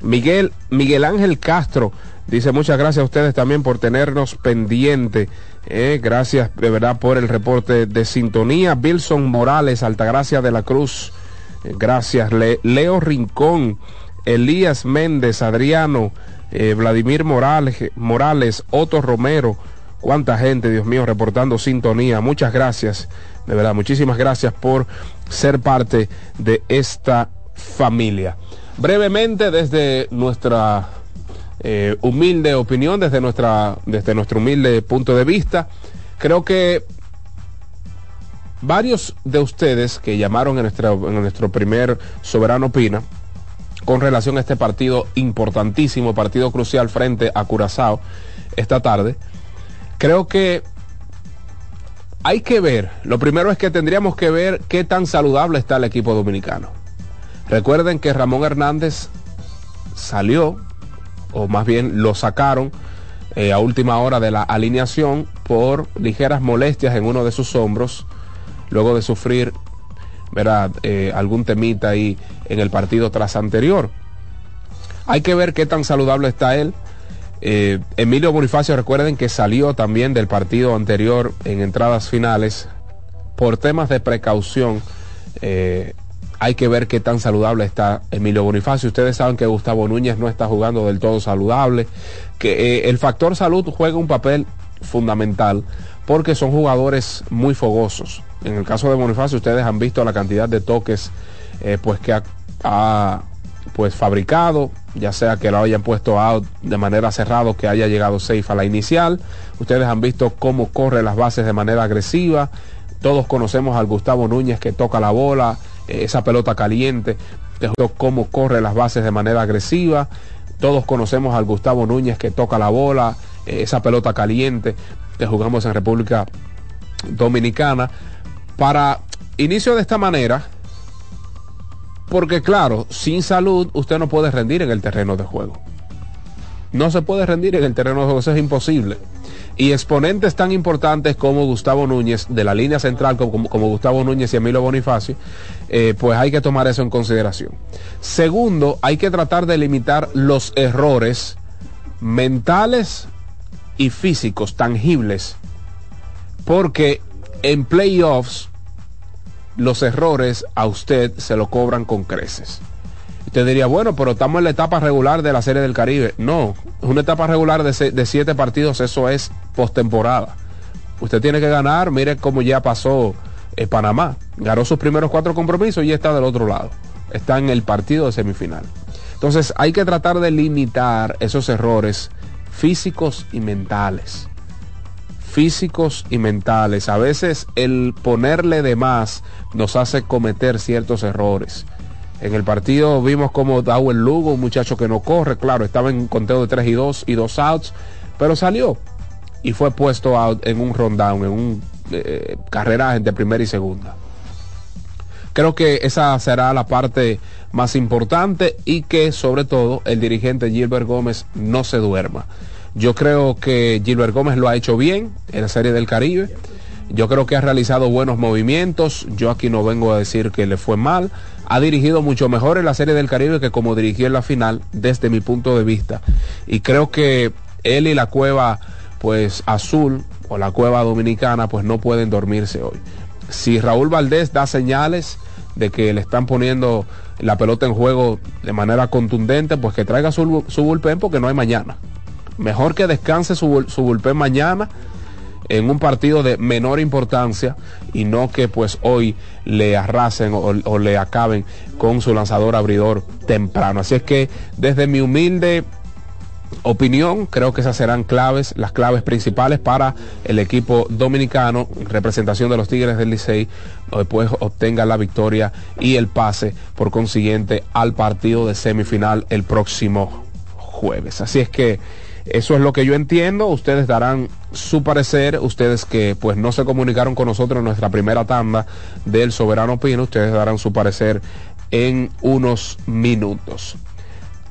Miguel, Miguel Ángel Castro dice muchas gracias a ustedes también por tenernos pendiente. Eh, gracias de verdad por el reporte de sintonía. Wilson Morales, Altagracia de la Cruz. Eh, gracias. Le- Leo Rincón, Elías Méndez, Adriano, eh, Vladimir Morales, Morales, Otto Romero. Cuánta gente, Dios mío, reportando sintonía. Muchas gracias. De verdad, muchísimas gracias por ser parte de esta familia. Brevemente, desde nuestra eh, humilde opinión, desde, nuestra, desde nuestro humilde punto de vista, creo que varios de ustedes que llamaron en, nuestra, en nuestro primer Soberano Opina, con relación a este partido importantísimo, partido crucial frente a Curazao esta tarde, creo que hay que ver, lo primero es que tendríamos que ver qué tan saludable está el equipo dominicano. Recuerden que Ramón Hernández salió, o más bien lo sacaron eh, a última hora de la alineación por ligeras molestias en uno de sus hombros, luego de sufrir ¿verdad? Eh, algún temita ahí en el partido tras anterior. Hay que ver qué tan saludable está él. Eh, Emilio Bonifacio, recuerden que salió también del partido anterior en entradas finales por temas de precaución. eh, hay que ver qué tan saludable está Emilio Bonifacio. Ustedes saben que Gustavo Núñez no está jugando del todo saludable, que eh, el factor salud juega un papel fundamental porque son jugadores muy fogosos. En el caso de Bonifacio, ustedes han visto la cantidad de toques pues que ha, pues fabricado, ya sea que lo hayan puesto out de manera cerrada, que haya llegado safe a la inicial. Ustedes han visto cómo corre las bases de manera agresiva. Todos conocemos al Gustavo Núñez que toca la bola, eh, esa pelota caliente, cómo corre las bases de manera agresiva. Todos conocemos al Gustavo Núñez que toca la bola, eh, esa pelota caliente que jugamos en República Dominicana. Para inicio de esta manera, porque claro, sin salud usted no puede rendir en el terreno de juego. No se puede rendir en el terreno de juego, eso es imposible. Y exponentes tan importantes como Gustavo Núñez, de la línea central, como, Gustavo Núñez y Emilio Bonifacio, eh, pues hay que tomar eso en consideración. Segundo, hay que tratar de limitar los errores mentales y físicos tangibles, porque en playoffs los errores a usted se lo cobran con creces. Usted diría, bueno, pero estamos en la etapa regular de la Serie del Caribe. No, una etapa regular de, siete partidos, eso es postemporada. Usted tiene que ganar, mire cómo ya pasó en Panamá. Ganó sus primeros cuatro compromisos y está del otro lado. Está en el partido de semifinal. Entonces hay que tratar de limitar esos errores físicos y mentales físicos y mentales. A veces el ponerle de más nos hace cometer ciertos errores. En el partido vimos como el Lugo, un muchacho que no corre, claro, estaba en conteo de 3 y 2 y 2 outs, pero salió y fue puesto out en un rundown, en un eh, carrera de primera y segunda. Creo que esa será la parte más importante y que sobre todo el dirigente Gilbert Gómez no se duerma. Yo creo que Gilbert Gómez lo ha hecho bien en la Serie del Caribe. Yo creo que ha realizado buenos movimientos. Yo aquí no vengo a decir que le fue mal. Ha dirigido mucho mejor en la Serie del Caribe que como dirigió en la final, desde mi punto de vista. Y creo que él y la cueva, pues azul o la cueva dominicana, pues no pueden dormirse hoy. Si Raúl Valdés da señales de que le están poniendo la pelota en juego de manera contundente, pues que traiga su, su bullpen porque no hay mañana. Mejor que descanse su, su mañana en un partido de menor importancia y no que pues hoy le arrasen o, le acaben con su lanzador abridor temprano. Así es que desde mi humilde opinión, creo que esas serán claves, las claves principales para el equipo dominicano, representación de los Tigres del Licey, después obtenga la victoria y el pase por consiguiente al partido de semifinal el próximo jueves. Así es que eso es lo que yo entiendo. Ustedes darán su parecer. Ustedes que pues no se comunicaron con nosotros en nuestra primera tanda del Soberano Pino. Ustedes darán su parecer en unos minutos.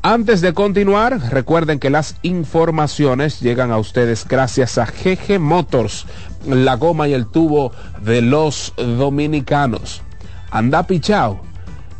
Antes de continuar, recuerden que las informaciones llegan a ustedes gracias a GG Motors, la goma y el tubo de los dominicanos. Anda pichao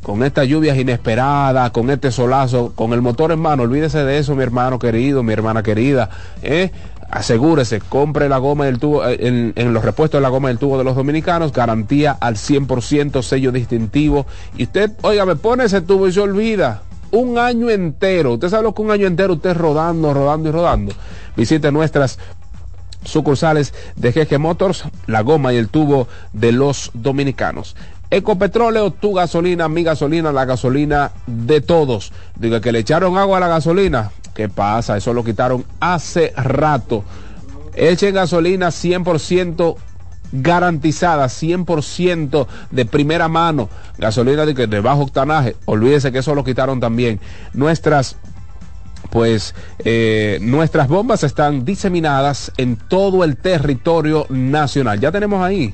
con estas lluvias inesperadas, con este solazo, con el motor en mano, olvídese de eso, mi hermano querido, mi hermana querida. ¿eh? Asegúrese, compre la goma del tubo, eh, en, los repuestos de la goma del tubo de los dominicanos, garantía al 100%, sello distintivo. Y usted, oiga, me pone ese tubo y se olvida. Un año entero. Usted sabe lo que un año entero usted rodando, rodando y rodando. Visite nuestras sucursales de GG Motors, la goma y el tubo de los dominicanos. Ecopetróleo, tu gasolina, mi gasolina, la gasolina de todos. Diga que le echaron agua a la gasolina. ¿Qué pasa? Eso lo quitaron hace rato. Echen gasolina 100% garantizada, 100% de primera mano. Gasolina de, de bajo octanaje. Olvídese que eso lo quitaron también. Nuestras pues eh, nuestras bombas están diseminadas en todo el territorio nacional. Ya tenemos ahí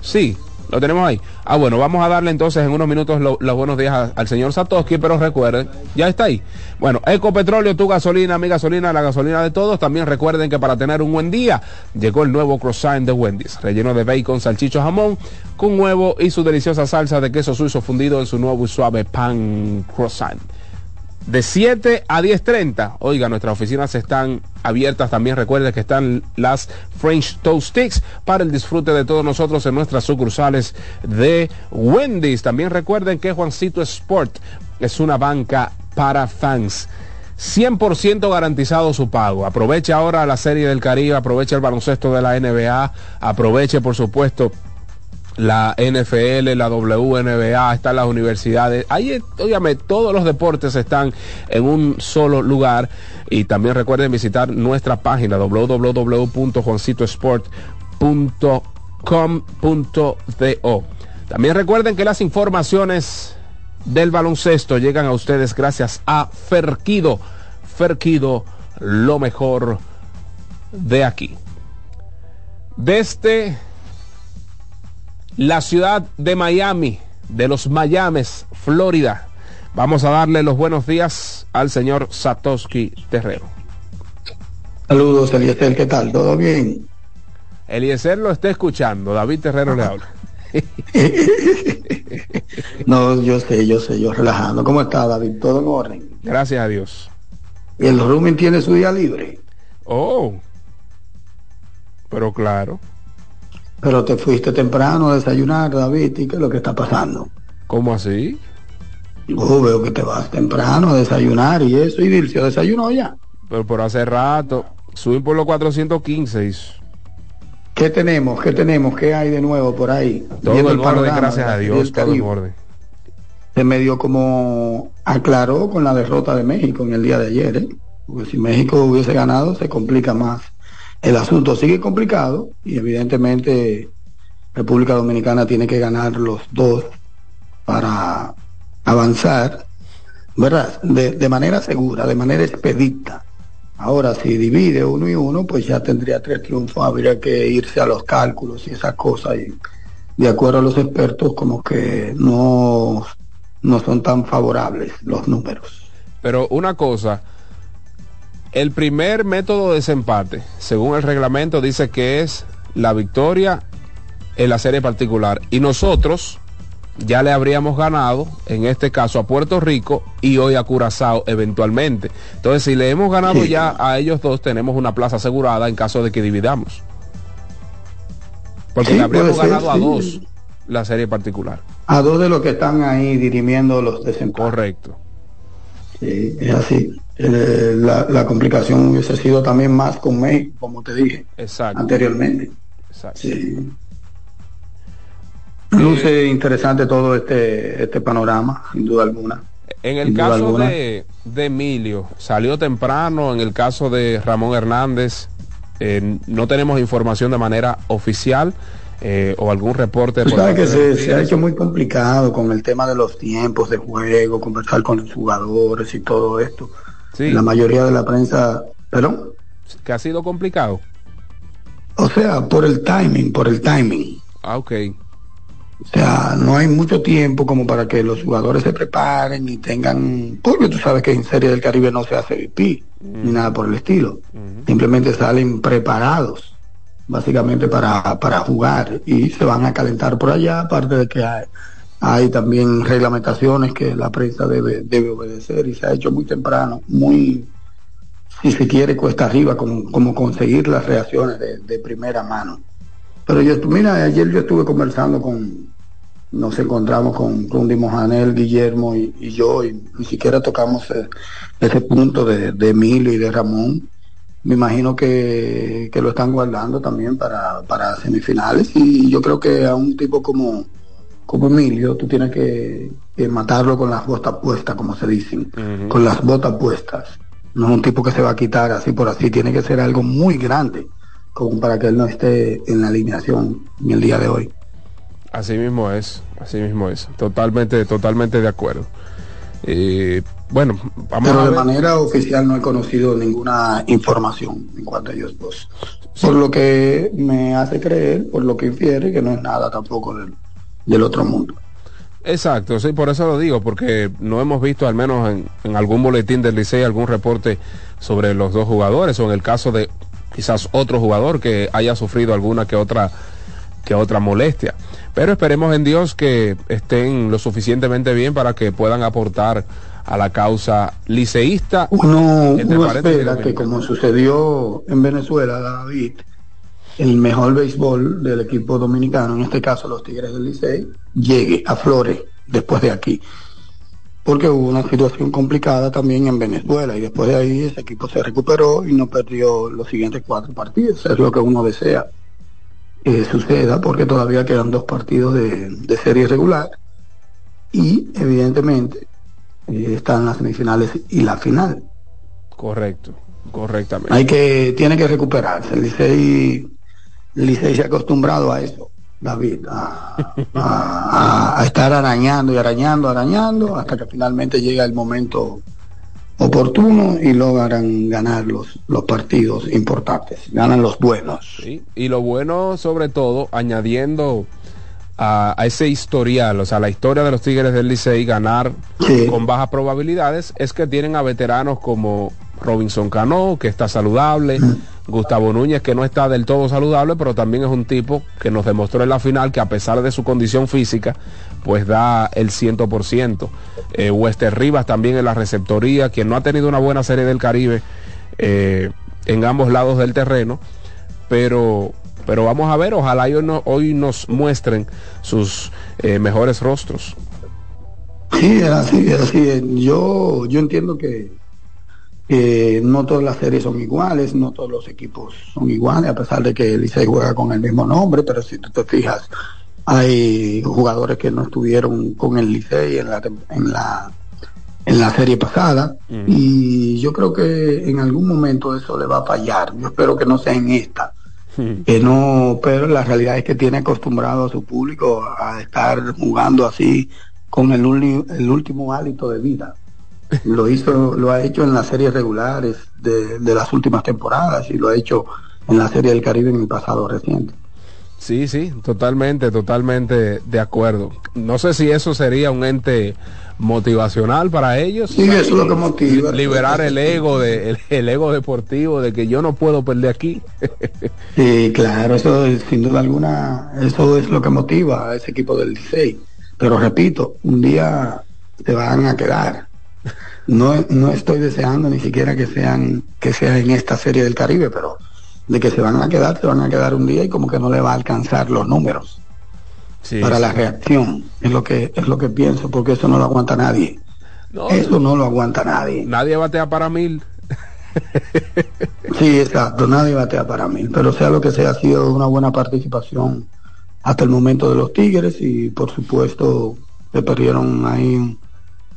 Sí, lo tenemos ahí. Ah, bueno, vamos a darle entonces en unos minutos los buenos días al señor Satoshi, pero recuerden, ya está ahí. Bueno, Ecopetróleo, tu gasolina, mi gasolina, la gasolina de todos. También recuerden que para tener un buen día llegó el nuevo croissant de Wendy's, relleno de bacon, salchicho, jamón, con huevo y su deliciosa salsa de queso suizo fundido en su nuevo y suave pan croissant de 7 a 10.30. Oiga, nuestras oficinas están abiertas. También recuerde que están las French Toast Sticks para el disfrute de todos nosotros en nuestras sucursales de Wendy's. También recuerden que Juancito Sport es una banca para fans. 100% garantizado su pago. Aproveche ahora la Serie del Caribe, aproveche el baloncesto de la NBA, aproveche por supuesto la NFL, la WNBA, están las universidades. Ahí, obviamente, todos los deportes están en un solo lugar. Y también recuerden visitar nuestra página www.juancitosport.com También recuerden que las informaciones del baloncesto llegan a ustedes gracias a Ferquido. Ferquido, lo mejor de aquí. Desde la ciudad de Miami, de los Miames, Florida, vamos a darle los buenos días al señor Satoshi Terrero. Saludos, Eliezer, ¿qué tal? ¿Todo bien? Eliezer lo está escuchando, David Terrero le habla. no, yo sé, yo sé, yo relajando. ¿Cómo está, David? ¿Todo en orden? Gracias a Dios. ¿Y el rooming tiene su día libre? Oh, pero claro. Pero te fuiste temprano a desayunar, David, ¿y qué es lo que está pasando? ¿Cómo así? Yo veo que te vas temprano a desayunar y eso, y Dilcio desayunó ya. Pero por hace rato, subí por los 415. ¿Qué tenemos? ¿Qué tenemos? ¿Qué hay de nuevo por ahí? Todo Viendo el, gracias a Dios, todo el orden. Se medio como aclaró con la derrota de México en el día de ayer, ¿eh? Porque si México hubiese ganado, se complica más. El asunto sigue complicado y evidentemente República Dominicana tiene que ganar los dos para avanzar, ¿verdad? De, manera segura, de manera expedita. Ahora, si divide uno y uno, pues ya tendría tres triunfos. Habría que irse a los cálculos y esas cosas. Y de acuerdo a los expertos, como que no, no son tan favorables los números. Pero una cosa, el primer método de desempate, según el reglamento, dice que es la victoria en la serie particular. Y nosotros ya le habríamos ganado, en este caso a Puerto Rico y hoy a Curazao eventualmente. Entonces, si le hemos ganado ya a ellos dos, tenemos una plaza asegurada en caso de que dividamos. Porque le habríamos ganado a dos la serie particular. A dos de los que están ahí dirimiendo los desempates. Correcto. Sí, es así. Eh, la, la, complicación hubiese sido también más con México, como te dije anteriormente. Exacto. Sí. Luce interesante todo este, este panorama, sin duda alguna. En el caso de, de, Emilio, salió temprano, en el caso de Ramón Hernández, eh, no tenemos información de manera oficial eh, o algún reporte. Tú sabes que se, se, ha hecho muy complicado con el tema de los tiempos de juego, conversar con los jugadores y todo esto. Sí. La mayoría de la prensa, ¿perdón? Que ha sido complicado. O sea, por el timing, por el timing. Ah, ok. O sea, no hay mucho tiempo como para que los jugadores se preparen y tengan, porque tú sabes que en Serie del Caribe no se hace VIP ni nada por el estilo. Simplemente salen preparados, básicamente para, para jugar y se van a calentar por allá, aparte de que hay, hay también reglamentaciones que la prensa debe, debe obedecer y se ha hecho muy temprano, muy, si se quiere, cuesta arriba, como, como conseguir las reacciones de, primera mano. Pero yo, mira, ayer yo estuve conversando con, nos encontramos con Rundi Mojanel, Guillermo y, yo, y ni siquiera tocamos ese, ese punto de, de, Emilio y de Ramón. Me imagino que, que lo están guardando también para, para, semifinales y yo creo que a un tipo como, como Emilio tú tienes que, que matarlo con las botas puestas, como se dicen, uh -huh. con las botas puestas. No es un tipo que se va a quitar así por así, tiene que ser algo muy grande como para que él no esté en la alineación en el día de hoy. Así mismo es, así mismo es, totalmente, totalmente de acuerdo. Eh, bueno, vamos Pero a de manera oficial no he conocido ninguna información en cuanto a ellos dos. Por lo que me hace creer, por lo que infiere, que no es nada tampoco del, del otro mundo. Exacto, sí, por eso lo digo, porque no hemos visto al menos en, en algún boletín del Licey algún reporte sobre los dos jugadores o en el caso de quizás otro jugador que haya sufrido alguna que otra que otra molestia. Pero esperemos en Dios que estén lo suficientemente bien para que puedan aportar a la causa liceísta. Uno, uno espera que como sucedió en Venezuela, David, el mejor béisbol del equipo dominicano, en este caso los Tigres del Licey, llegue a Flores después de aquí. Porque hubo una situación complicada también en Venezuela y después de ahí ese equipo se recuperó y no perdió los siguientes cuatro partidos. Es lo que uno desea que suceda porque todavía quedan dos partidos de, de serie regular y evidentemente eh, están las semifinales y la final. Correcto, correctamente. Hay que, tiene que recuperarse. El Licey Licey se ha acostumbrado a eso, David, a, a- a estar arañando y arañando, arañando, hasta que finalmente llega el momento oportuno y logran ganar los, los partidos importantes, ganan los buenos. Sí, Y lo bueno, sobre todo, añadiendo a, a ese historial, o sea, la historia de los Tigres del Licey ganar con bajas probabilidades, es que tienen a veteranos como Robinson Cano, que está saludable, Gustavo Núñez, que no está del todo saludable, pero también es un tipo que nos demostró en la final que a pesar de su condición física, pues da el 100%. Eh, Wester Rivas también en la receptoría, quien no ha tenido una buena serie del Caribe eh, en ambos lados del terreno, pero pero vamos a ver, ojalá hoy, no- hoy nos muestren sus eh, mejores rostros. Sí, así, es así. Yo, yo entiendo que, que no todas las series son iguales, no todos los equipos son iguales, a pesar de que el Licey juega con el mismo nombre, pero si tú te fijas, hay jugadores que no estuvieron con el Licey en la, en la, en la serie pasada, y yo creo que en algún momento eso le va a fallar. Yo espero que no sea en esta que no, pero la realidad es que tiene acostumbrado a su público a estar jugando así con el, el último hálito de vida. Lo hizo, lo ha hecho en las series regulares de, de las últimas temporadas y lo ha hecho en la serie del Caribe en el pasado reciente. Sí, sí, totalmente, totalmente de acuerdo. No sé si eso sería un ente motivacional para ellos. Sí, eso es lo que motiva. Liberar el ego de el, el ego deportivo de que yo no puedo perder aquí. Sí, claro, eso es, sin duda alguna, eso es lo que motiva a ese equipo del Licey. Pero repito, un día se van a quedar. No, no estoy deseando ni siquiera que sean, que sea en esta serie del Caribe, pero de que se van a quedar, se van a quedar un día y como que no le va a alcanzar los números Sí, para sí. la reacción. Es lo que, es lo que pienso, porque eso no lo aguanta nadie. No, eso no lo aguanta nadie. Nadie batea para mil. Sí, exacto, nadie batea para mí, pero sea lo que sea, ha sido una buena participación hasta el momento de los Tigres y por supuesto se perdieron ahí un,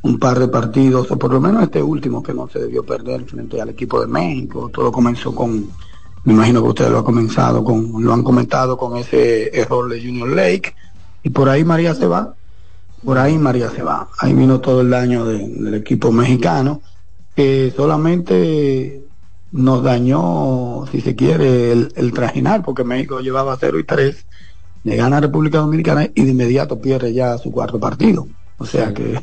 un par de partidos, o por lo menos este último que no se debió perder frente al equipo de México, todo comenzó con, me imagino que ustedes lo han comenzado con, lo han comentado con ese error de Junior Lake. Y por ahí María se va, por ahí María se va, ahí vino todo el daño de- del equipo mexicano que solamente nos dañó, si se quiere, el, el trajinar, porque México llevaba 0 y 3, le gana a República Dominicana y de inmediato pierde ya su cuarto partido. O sea que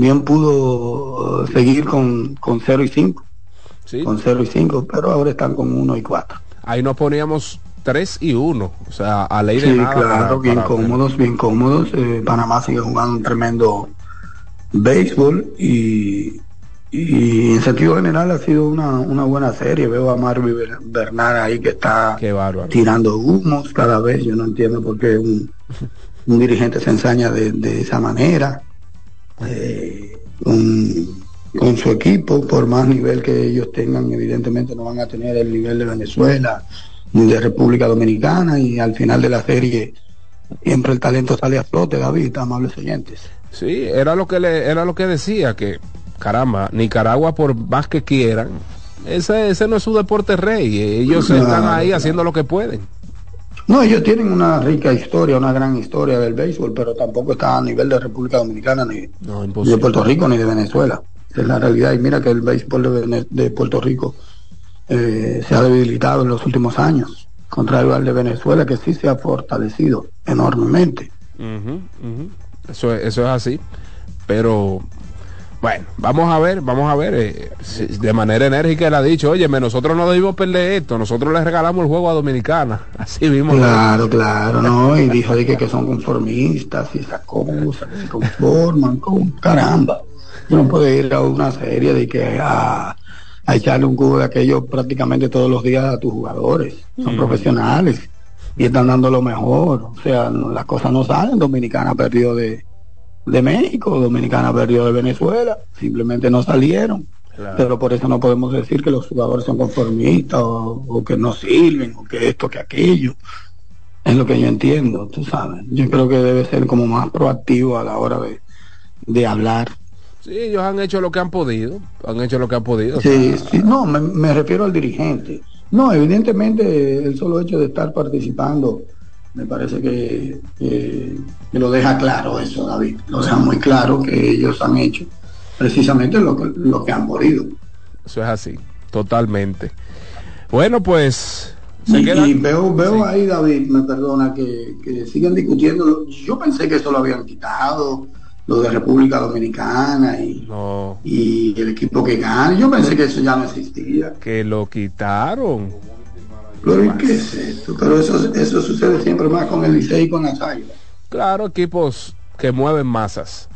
bien pudo seguir con, con 0 y 5, Sí. con 0 y 5, pero ahora están con 1 y 4. Ahí nos poníamos 3 y 1. O sea, a ley de Sí, nada. claro, para- bien para- cómodos, bien cómodos. Eh, Panamá sigue jugando un tremendo béisbol y, y en sentido general ha sido una, una buena serie. Veo a Marvin Ber- Bernal ahí que está tirando humos cada vez. Yo no entiendo por qué un, un dirigente se ensaña de, de esa manera. Eh, con, con su equipo, por más nivel que ellos tengan, evidentemente no van a tener el nivel de Venezuela ni de República Dominicana y al final de la serie siempre el talento sale a flote, David, amables oyentes. Sí, era lo que le, era lo que decía que caramba, Nicaragua por más que quieran, ese, ese no es su deporte rey. Ellos están ahí haciendo lo que pueden. No, ellos tienen una rica historia, una gran historia del béisbol, pero tampoco está a nivel de República Dominicana, ni, ni de Puerto Rico, ni de Venezuela. Esa es la realidad. Y mira que el béisbol de, de Puerto Rico eh, se ha debilitado en los últimos años, contrario al de Venezuela, que sí se ha fortalecido enormemente. Eso, es- eso es así. Pero bueno, vamos a ver, vamos a ver. eh, si- de manera enérgica él ha dicho, oye, nosotros no debimos perder esto, nosotros le regalamos el juego a Dominicana. Así mismo. Claro, claro, ¿no? Y dijo de que, que son conformistas y esas cosas, que se conforman, con caramba. Uno puede ir a una serie de que a, a echarle un cubo de aquello prácticamente todos los días a tus jugadores. Son Mm. profesionales y están dando lo mejor. O sea, no- las cosas no salen. Dominicana perdió de, de México, Dominicana perdió de Venezuela. Simplemente no salieron. Pero por eso no podemos decir que los jugadores son conformistas o, o que no sirven o que esto, que aquello. Es lo que yo entiendo, tú sabes. Yo creo que debe ser como más proactivo a la hora de, de hablar. Sí, ellos han hecho lo que han podido, han hecho lo que han podido. o Sí, sea, sí, no, me, me refiero al dirigente. No, evidentemente el solo hecho de estar participando me parece que, que- que lo deja claro eso, David. Lo deja muy claro que ellos han hecho precisamente lo que, lo que han podido. Eso es así, totalmente. Bueno, pues se Y, veo, veo ahí, David, me perdona, que, que siguen discutiendo. Yo pensé que eso lo habían quitado, lo de República Dominicana y, No, y el equipo que gana. Yo pensé que eso ya no existía. que lo quitaron. Pero ¿y ¿qué es esto? Pero eso, eso sucede siempre más con el Licey y con las Águilas. Claro, equipos que mueven masas.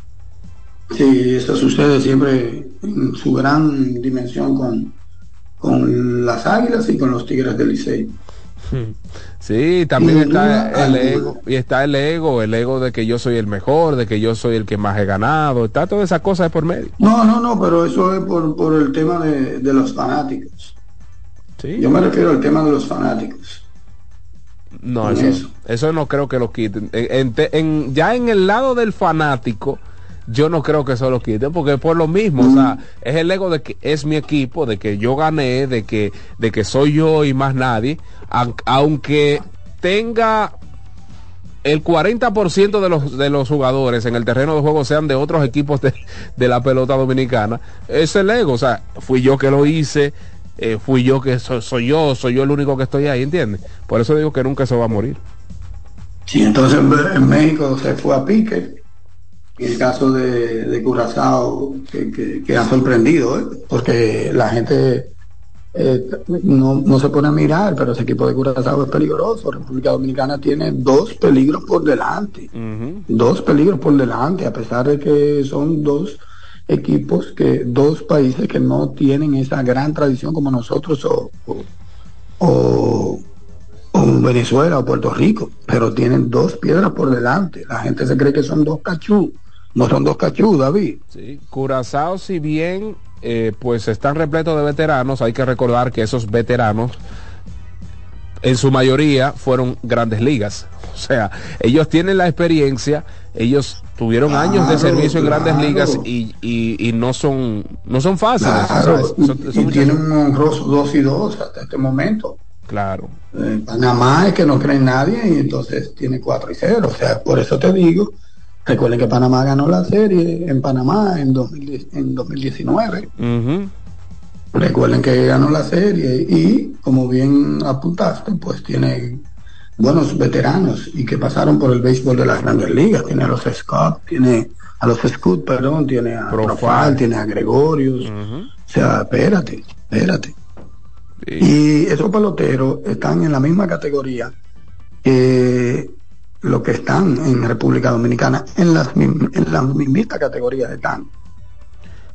Sí, eso sucede siempre en su gran dimensión con, con las Águilas y con los Tigres del Licey. Sí, también está el ego, y está el ego, el ego de que yo soy el mejor, de que yo soy el que más he ganado, está toda esa cosa de por medio. No, no, no, pero eso es por, por el tema de, de los fanáticos. Sí. Yo me refiero al tema de los fanáticos. No, eso, eso. eso no creo que lo quiten. En- en te- en- ya en el lado del fanático, yo no creo que eso lo quiten, porque por lo mismo, o sea, es el ego de que es mi equipo, de que yo gané, de que, de que soy yo y más nadie, aun- aunque tenga el 40% de los, de los jugadores en el terreno de juego sean de otros equipos de, de la pelota dominicana, es el ego, o sea, fui yo que lo hice, eh, fui yo que so- soy yo, soy yo el único que estoy ahí, ¿entiendes? Por eso digo que nunca se va a morir. Sí, entonces en, México se fue a pique. Y el caso de, de Curazao, que, que- que ha sorprendido, ¿eh? porque la gente eh, no, no se pone a mirar, pero ese equipo de Curazao es peligroso. República Dominicana tiene dos peligros por delante. Dos peligros por delante, a pesar de que son dos equipos que dos países que no tienen esa gran tradición como nosotros o, o- Venezuela o Puerto Rico, pero tienen dos piedras por delante. La gente se cree que son dos cachú, no son dos cachú, David. Sí, Curazao, si bien eh, pues están repletos de veteranos, hay que recordar que esos veteranos en su mayoría fueron grandes ligas. O sea, ellos tienen la experiencia, ellos tuvieron años de servicio en grandes ligas y, y- y no son no son fáciles. Claro, y, son- son y muchachos- tienen un honroso 2 y 2 hasta este momento. Claro. Eh, Panamá es que no cree en nadie y entonces tiene 4 y 0. O sea, por eso te digo, recuerden que Panamá ganó la serie en Panamá en, 2010 en 2019. Ujú. Recuerden que ganó la serie y, como bien apuntaste, pues tiene buenos veteranos y que pasaron por el béisbol de las grandes ligas. Tiene a los Scott, tiene a los Scott, perdón, tiene a Profile. Tiene a Gregorius. O sea, espérate, espérate. Y esos peloteros están en la misma categoría que los que están en República Dominicana, en las, en las mismitas categorías están.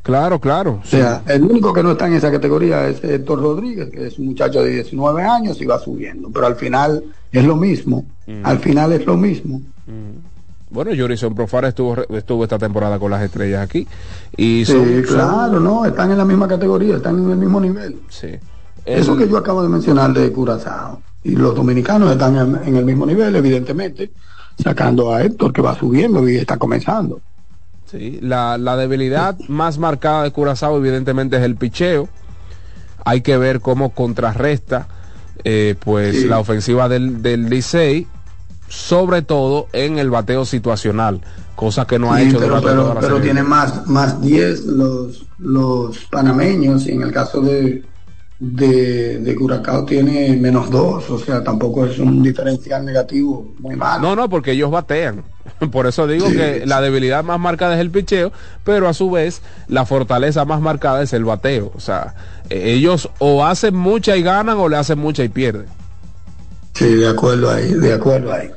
Claro, claro. O sea, el único que no está en esa categoría es Héctor Rodríguez, que es un muchacho de 19 años y va subiendo. Pero al final es lo mismo. Al final es lo mismo. Bueno, Jorison Profar estuvo, estuvo esta temporada con las estrellas aquí. Y Sí, son- claro, no, están en la misma categoría, están en el mismo nivel. Sí. Eso que yo acabo de mencionar de Curazao. Y los dominicanos están en, en el mismo nivel, evidentemente, sacando a Héctor que va subiendo y está comenzando. Sí, la, la debilidad más marcada de Curazao evidentemente es el picheo. Hay que ver cómo contrarresta eh, pues Sí. la ofensiva del, del Licey, sobre todo en el bateo situacional, cosa que no ha Sí, hecho pero, pero, pero tiene más más 10 los los panameños y en el caso de de, de Curacao tiene menos 2, o sea, tampoco es un diferencial negativo muy malo. No, no, porque ellos batean. Por eso digo Sí, que la debilidad más marcada es el picheo, pero a su vez la fortaleza más marcada es el bateo. O sea, eh, ellos o hacen mucha y ganan o le hacen mucha y pierden. Sí, de acuerdo ahí, de acuerdo ahí.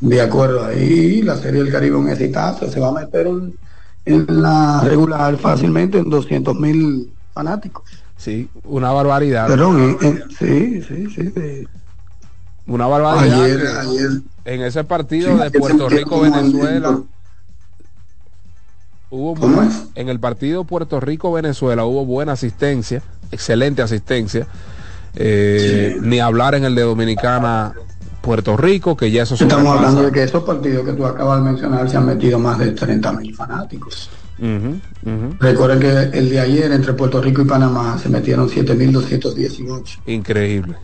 De acuerdo ahí, la Serie del Caribe un exitazo, se va a meter en, en la regular fácilmente en 200 mil fanáticos. Sí, una barbaridad. Perdón, en- en- sí, sí, sí. sí. Una barbaridad. Ayer, ayer. En ese partido Sí, de Puerto partido Rico como Venezuela en- hubo ¿Cómo bu- es? en el partido Puerto Rico Venezuela hubo buena asistencia, excelente asistencia. Eh, Ni hablar en el de Dominicana Puerto Rico, que ya eso Estamos hablando de que esos partidos que tú acabas de mencionar se han metido más de 30 mil fanáticos. Recuerden que el de ayer entre Puerto Rico y Panamá se metieron 7.218 Increíble.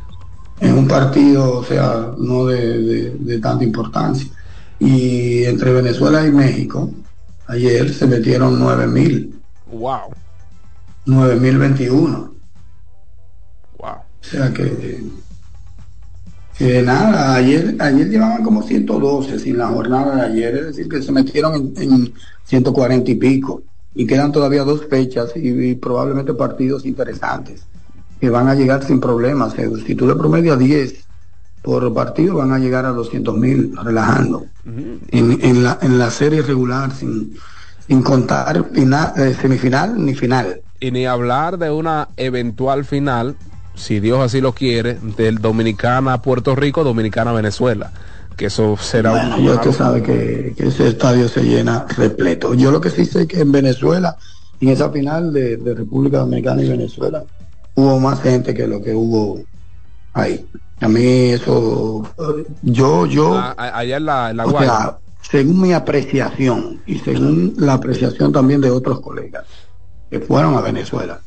en un partido, o sea, no de, de- de tanta importancia. Y entre Venezuela y México, ayer se metieron 9.000, Wow. 9.021. Wow. O sea que, que nada, ayer, ayer llevaban como 112 sin la jornada de ayer, es decir, que se metieron en, en 140 y pico. Y quedan todavía dos fechas y, y probablemente partidos interesantes que van a llegar sin problemas. Eh, Si tú le promedias 10 por partido, van a llegar a 200 mil relajando. En, en, la, en la serie regular, sin, sin contar final, eh, semifinal ni final. Y ni hablar de una eventual final, si Dios así lo quiere, del Dominicana Puerto Rico, Dominicana Venezuela. Que eso será Bueno, un- ya usted sabe que, que ese estadio se llena repleto. Yo lo que sí sé que en Venezuela, en esa final de, de República Dominicana y Venezuela, hubo más gente que lo que hubo ahí. A mí eso, yo, yo, a- a- allá en la, en la o sea, según mi apreciación y según la apreciación también de otros colegas que fueron a Venezuela.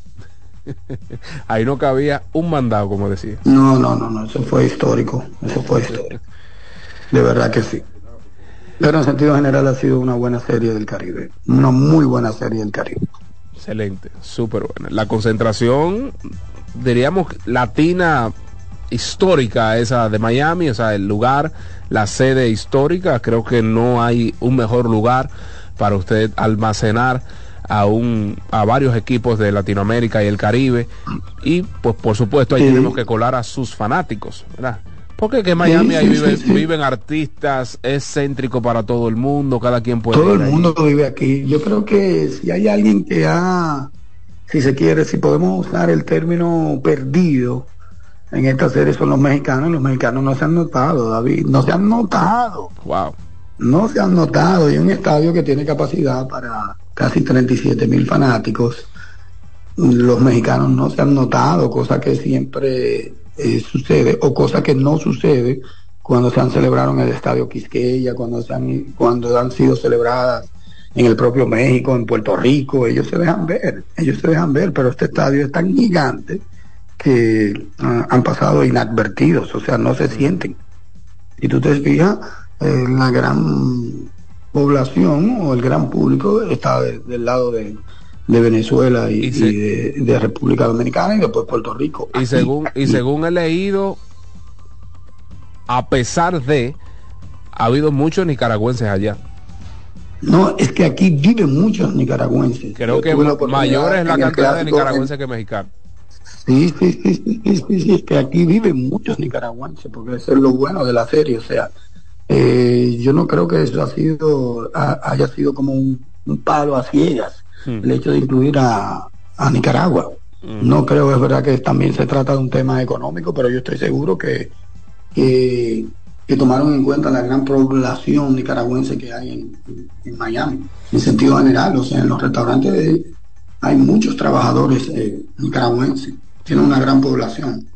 Ahí no cabía un mandado, como decía. No, no, no, no, eso fue histórico, eso fue histórico. De verdad que sí. Pero en sentido general ha sido una buena serie del Caribe, una muy buena serie del Caribe. Excelente, súper buena. La concentración, diríamos, latina histórica esa de Miami, o sea, el lugar, la sede histórica, creo que no hay un mejor lugar para usted almacenar a un a varios equipos de Latinoamérica y el Caribe y pues por supuesto ahí Sí. tenemos que colar a sus fanáticos, ¿verdad? Porque que en Miami Sí, ahí viven, sí, viven artistas, es céntrico para todo el mundo, cada quien puede Todo ir el ahí. mundo vive aquí. Yo creo que si hay alguien que ha, si se quiere, si podemos usar el término perdido en esta serie son los mexicanos. Los mexicanos no se han notado, David, no se han notado. Wow. No se han notado. Y un estadio que tiene capacidad para casi 37 mil fanáticos. Los mexicanos no se han notado, cosa que siempre eh, sucede o cosa que no sucede cuando se han celebrado en el estadio Quisqueya, cuando se han cuando han sido celebradas en el propio México, en Puerto Rico, ellos se dejan ver, ellos se dejan ver, pero este estadio es tan gigante que ah, han pasado inadvertidos, o sea, no se sienten. Si tú te fijas, eh, la gran población o el gran público está de- del lado de, de Venezuela y, y de, de República Dominicana y después Puerto Rico. Y según, y según he leído, a pesar de, ha habido muchos nicaragüenses allá. No, es que aquí viven muchos nicaragüenses. Creo Yo que la mayor es la cantidad de nicaragüenses que mexicanos. Sí, sí, sí, sí, sí, sí, sí, es que aquí viven muchos nicaragüenses, porque eso es lo bueno de la serie, o sea, eh, yo no creo que eso ha sido, ha- haya sido como un, un palo a ciegas, el hecho de incluir a, a Nicaragua. No creo, es verdad que también se trata de un tema económico, pero yo estoy seguro que, que, que tomaron en cuenta la gran población nicaragüense que hay en, Miami, en sentido general, o sea, en los restaurantes de- hay muchos trabajadores eh, nicaragüenses, tienen una gran población.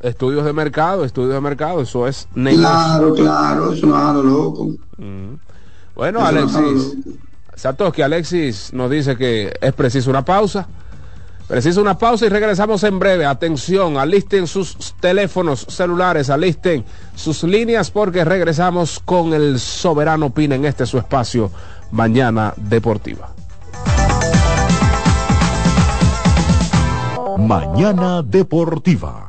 Estudios de mercado, estudios de mercado, eso es negocio. Claro, claro, eso no es lo loco. Bueno, Eso no Alexis, Satoshi, Alexis nos dice que es preciso una pausa. Preciso una pausa y regresamos en breve. Atención, alisten sus teléfonos celulares, alisten sus líneas porque regresamos con el soberano Pina en este su espacio Mañana Deportiva. Mañana Deportiva.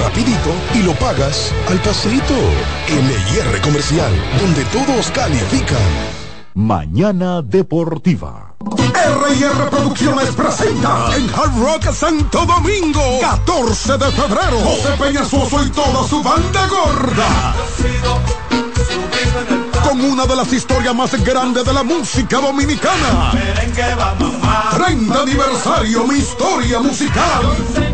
rapidito y lo pagas al pasito. LIR Comercial, donde todos califican. Mañana Deportiva. R&R Producciones presenta en Hard Rock Santo Domingo 14 de febrero José Peñasoso y toda su banda gorda con una de las historias más grandes de la música dominicana 30 aniversario mi historia musical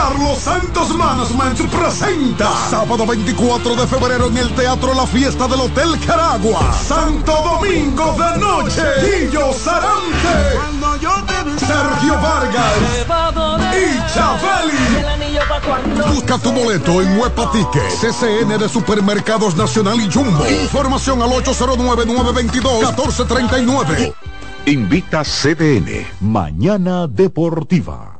Carlos Santos Management presenta sábado 24 de febrero en el Teatro La Fiesta del Hotel Caragua. Santo Domingo de noche. Guillo Sarante. Sergio Vargas y Chabeli. Busca tu boleto en Huepa Ticket, CCN de Supermercados Nacional y Jumbo. Información al 809-922-1439. Invita CDN. Mañana Deportiva.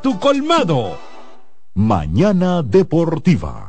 tu colmado. Mañana Deportiva.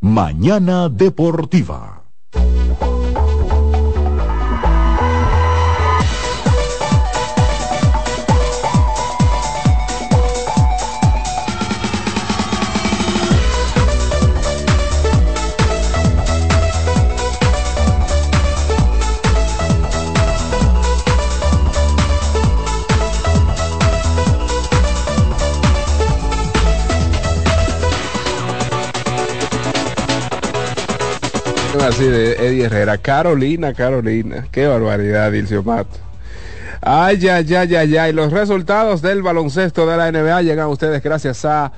Mañana Deportiva. Así de Eddie Herrera. Carolina, Carolina. Qué barbaridad, Dilcio Mato. Ay, ay, ay, ay, ay. Los resultados del baloncesto de la NBA llegan a ustedes gracias a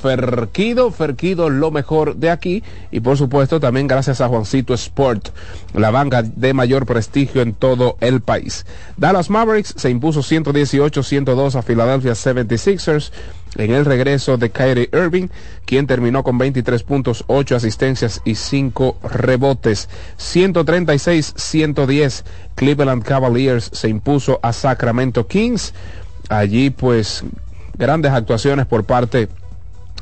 Ferquido, Ferquido, lo mejor de aquí. Y por supuesto también gracias a Juancito Sport, la banca de mayor prestigio en todo el país. Dallas Mavericks se impuso 118-102 a Philadelphia 76ers en el regreso de Kyrie Irving, quien terminó con 23 puntos, 8 asistencias y 5 rebotes. 136-110, Cleveland Cavaliers se impuso a Sacramento Kings. Allí pues grandes actuaciones por parte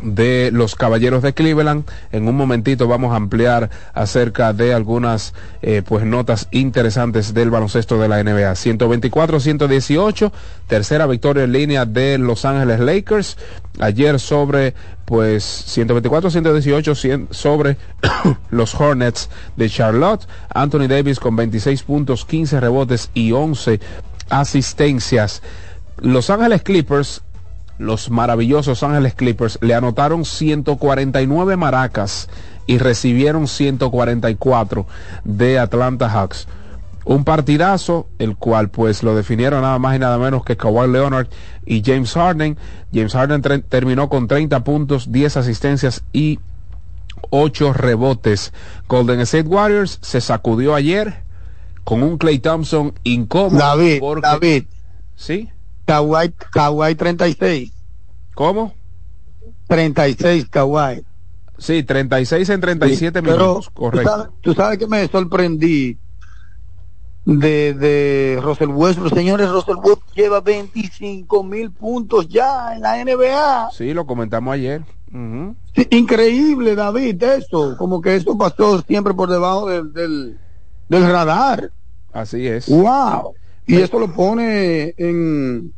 los Caballeros de Cleveland. En un momentito vamos a ampliar acerca de algunas eh, pues notas interesantes del baloncesto de la NBA. 124-118, tercera victoria en línea de Los Ángeles Lakers. Ayer sobre pues 124-118 sobre los Hornets de Charlotte. Anthony Davis con 26 puntos, 15 rebotes y 11 asistencias. Los Ángeles Clippers los maravillosos Ángeles Clippers le anotaron 149 maracas y recibieron 144 de Atlanta Hawks. Un partidazo, el cual pues lo definieron nada más y nada menos que Kawhi Leonard y James Harden. James Harden terminó con 30 puntos, 10 asistencias y 8 rebotes. Golden State Warriors se sacudió ayer con un Clay Thompson incómodo. David, David. ¿Sí? Kawhi, Kawhi 36. ¿Cómo? 36 Kawhi. Sí, 36 en 37 sí, minutos, correcto. Tú sabes, tú sabes, que me sorprendí de, de Russell Westbrook. Señores, Russell Westbrook lleva 25 mil puntos ya en la NBA. Sí, lo comentamos ayer. Uh -huh. sí, increíble, David, eso. Como que eso pasó siempre por debajo del, del, del radar. Así es. ¡Wow! Y eso lo pone en,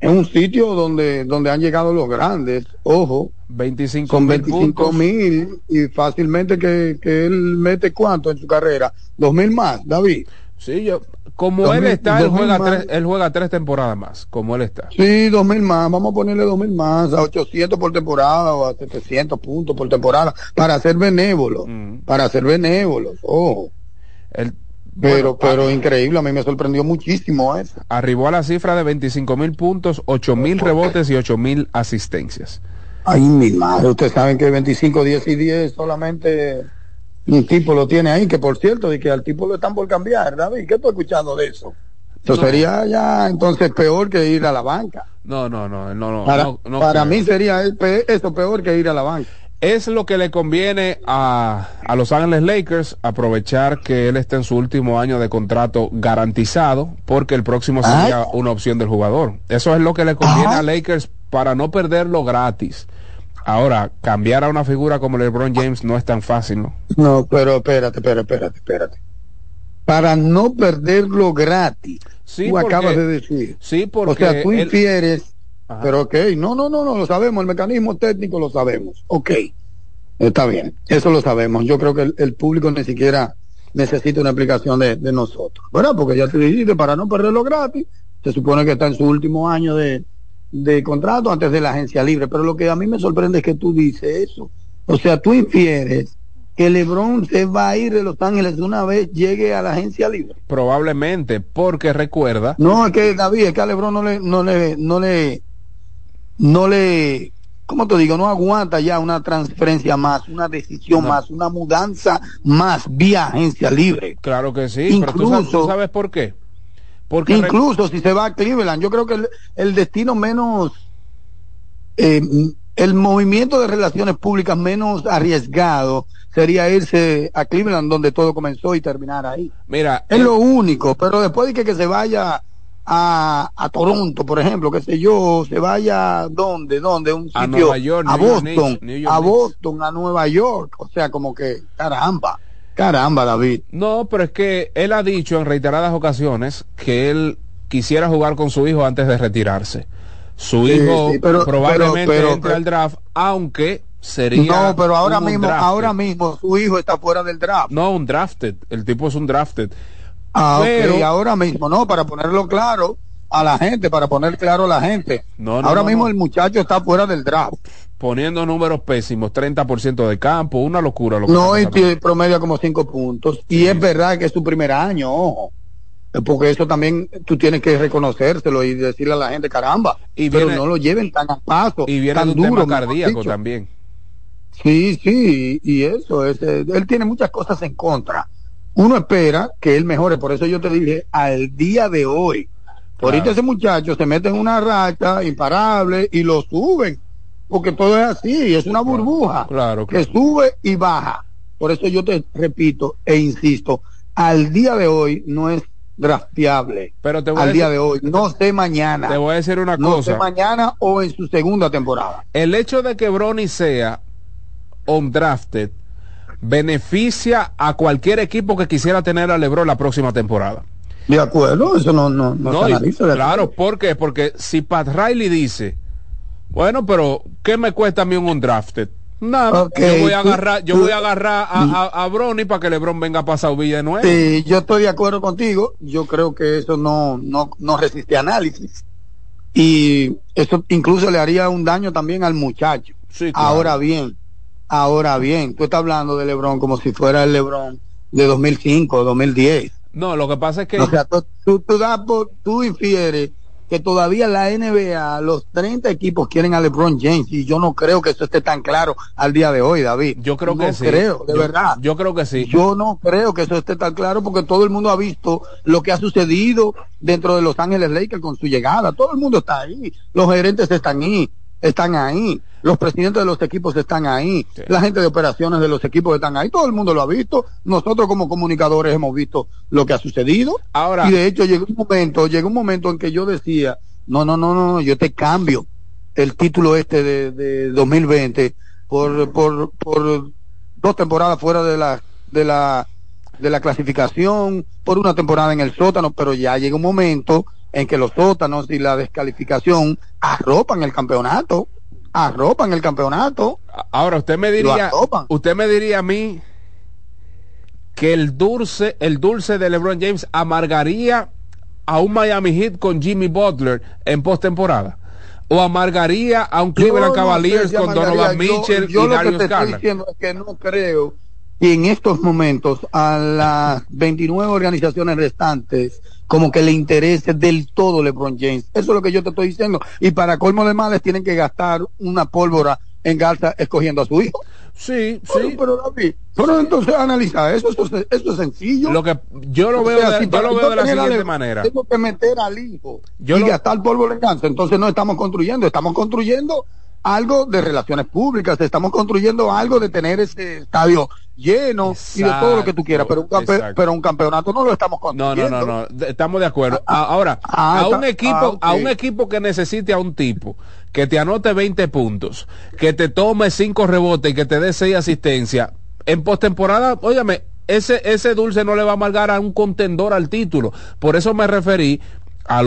en un sitio donde, donde han llegado los grandes, ojo. 25 con 25 mil y fácilmente que, que, él mete cuánto en su carrera, dos mil más, David. Sí, yo, como él está, él juega, tres, él juega tres temporadas más, como él está. Sí, dos mil más, vamos a ponerle dos mil más, a 800 por temporada o a 700 puntos por temporada, para ser benévolos, mm. para ser benévolos, ojo. El, pero, bueno, pero a, increíble, a mí me sorprendió muchísimo eso. Arribó a la cifra de 25 mil puntos, 8 mil rebotes y 8 mil asistencias. Ay, mi madre, ustedes saben que 25, 10 y 10 solamente un tipo lo tiene ahí, que por cierto, de que al tipo lo están por cambiar, David, ¿qué estoy escuchando de eso? Eso no. sería ya entonces peor que ir a la banca. No, no, no, no, no. Para, no, no para mí sería eso peor que ir a la banca es lo que le conviene a, a, Los Ángeles Lakers aprovechar que él está en su último año de contrato garantizado porque el próximo sería una opción del jugador. Eso es lo que le conviene Ajá. a Lakers para no perderlo gratis. Ahora, cambiar a una figura como LeBron James no es tan fácil, ¿no? No, pero espérate, espérate, espérate, espérate. Para no perderlo gratis. Sí, tú porque, acabas de decir. Sí, porque. O sea, tú infieres. Ajá. Pero ok, no, no, no, no, lo sabemos, el mecanismo técnico lo sabemos. Ok, está bien, eso lo sabemos. Yo creo que el, el público ni siquiera necesita una explicación de, de, nosotros, ¿verdad? Porque ya te dijiste, para no perderlo gratis, se supone que está en su último año de, de contrato antes de la agencia libre. Pero lo que a mí me sorprende es que tú dices eso. O sea, tú infieres que LeBron se va a ir de Los Ángeles una vez llegue a la agencia libre. Probablemente, porque recuerda. No, es que David, es que a LeBron no le, no le, no le, no le, ¿cómo te digo? No aguanta ya una transferencia más, una decisión no. más, una mudanza más vía agencia libre. Claro que sí, Incluso, pero tú sabes, tú sabes por qué. Porque incluso si se va a Cleveland, yo creo que el, el destino menos, eh, el movimiento de relaciones públicas menos arriesgado sería irse a Cleveland donde todo comenzó y terminar ahí. Mira, es eh, lo único, pero después de que, que se vaya a, a, Toronto, por ejemplo, qué sé yo, se vaya donde, donde, un sitio, a, Nueva York, a New Boston, York, New York, a Boston, a Nueva York, o sea, como que, caramba. Caramba, David. No, pero es que él ha dicho en reiteradas ocasiones que él quisiera jugar con su hijo antes de retirarse. Su sí, hijo sí, pero, probablemente pero, pero, entre al draft, aunque sería. No, pero ahora mismo, ahora mismo su hijo está fuera del draft. No, un drafted. El tipo es un drafted. Ah, pero okay, ahora mismo, no, para ponerlo claro a la gente, para poner claro a la gente. No, no, ahora no, mismo el muchacho está fuera del draft. Poniendo números pésimos, 30% de campo, una locura. Lo no, y promedia como 5 puntos. Sí. Y es verdad que es su primer año, ojo. Eh, Porque eso también tú tienes que reconocérselo y decirle a la gente, caramba, Y pero no lo lleven tan a paso, Y viene tan de un duro, tema cardíaco también. Sí, sí, y eso, es, él tiene muchas cosas en contra. Uno espera que él mejore, por eso yo te dije, al día de hoy. Ahorita ese muchacho se mete en una racha imparable y lo suben, porque todo es así, es una burbuja Claro, que sube y baja. Por eso yo te repito e insisto, al día de hoy no es drafteable. Pero te voy a al día decir- de hoy, no sé mañana. Te voy a decir una no cosa. sé mañana o en su segunda temporada. El hecho de que Bronny sea undrafted beneficia a cualquier equipo que quisiera tener a LeBron la próxima temporada. De acuerdo, eso no, no, no, No, se y- analiza. de claro, ¿por qué? Porque si Pat Riley dice, bueno, pero ¿qué me cuesta a mí un undrafted? Nada, yo voy a tú- agarrar, yo tú- voy a agarrar a, a, a Bronny para que LeBron venga a pasar Villa de nuevo. Sí, yo estoy de acuerdo contigo. Yo creo que eso no, no, no resiste análisis. Y eso incluso le haría un daño también al muchacho. claro. Ahora bien, ahora bien, tú estás hablando de LeBron como si fuera el LeBron de 2005, 2010. No, lo que pasa es que O sea, tú, tú, tú das por- tú infieres que todavía la NBA, los 30 equipos quieren a LeBron James y yo no creo que eso esté tan claro al día de hoy, David. yo creo que sí. creo, de Yo- verdad. Yo creo que sí. Yo no creo que eso esté tan claro porque todo el mundo ha visto lo que ha sucedido dentro de Los Ángeles Lakers con su llegada. Todo el mundo está ahí. Los gerentes están ahí. Están ahí. Los presidentes de los equipos están ahí. La gente de operaciones de los equipos están ahí. Todo el mundo lo ha visto. Nosotros como comunicadores hemos visto lo que ha sucedido. Ahora- y de hecho llegó un momento, llegó un momento en que yo decía, no, no, no, no, yo te cambio el título este de, de 2020 por, por, por dos temporadas fuera de la, de la, de la clasificación, por una temporada en el sótano, pero ya llega un momento en que los sótanos y la descalificación arropan el campeonato, arropan el campeonato. Ahora usted me diría, usted me diría a mí que el dulce, el dulce de LeBron James amargaría a un Miami Heat con Jimmy Butler en postemporada. O amargaría a un Cleveland Yo no Cavaliers sé si con. Donovan Yo- Mitchell yo y lo que Darius te estoy diciendo es que no creo que en estos momentos a las 29 organizaciones restantes como que le interese del todo LeBron James. Eso es lo que yo te estoy diciendo. Y para colmo de males tienen que gastar una pólvora en Garza escogiendo a su hijo. Sí, sí. Pero David, pero entonces analiza eso, eso, es- eso es sencillo. Lo que yo lo O veo, sea, de, si yo lo veo de la siguiente manera. Tengo que meter al hijo Yo y lo- gastar polvo en Garza. Entonces no estamos construyendo, estamos construyendo algo de relaciones públicas, estamos construyendo algo de tener ese estadio lleno y de todo lo que tú quieras, pero un, campe- pero un campeonato no lo estamos No, construyendo. no, no, no, de- estamos de acuerdo. A- Ahora, ah, a un equipo, ah, a un equipo que necesite a un tipo que te anote 20 puntos, que te tome 5 rebotes y que te dé 6 asistencias, en postemporada, óyame, ese, ese dulce no le va a amargar a un contendor al título. Por eso me referí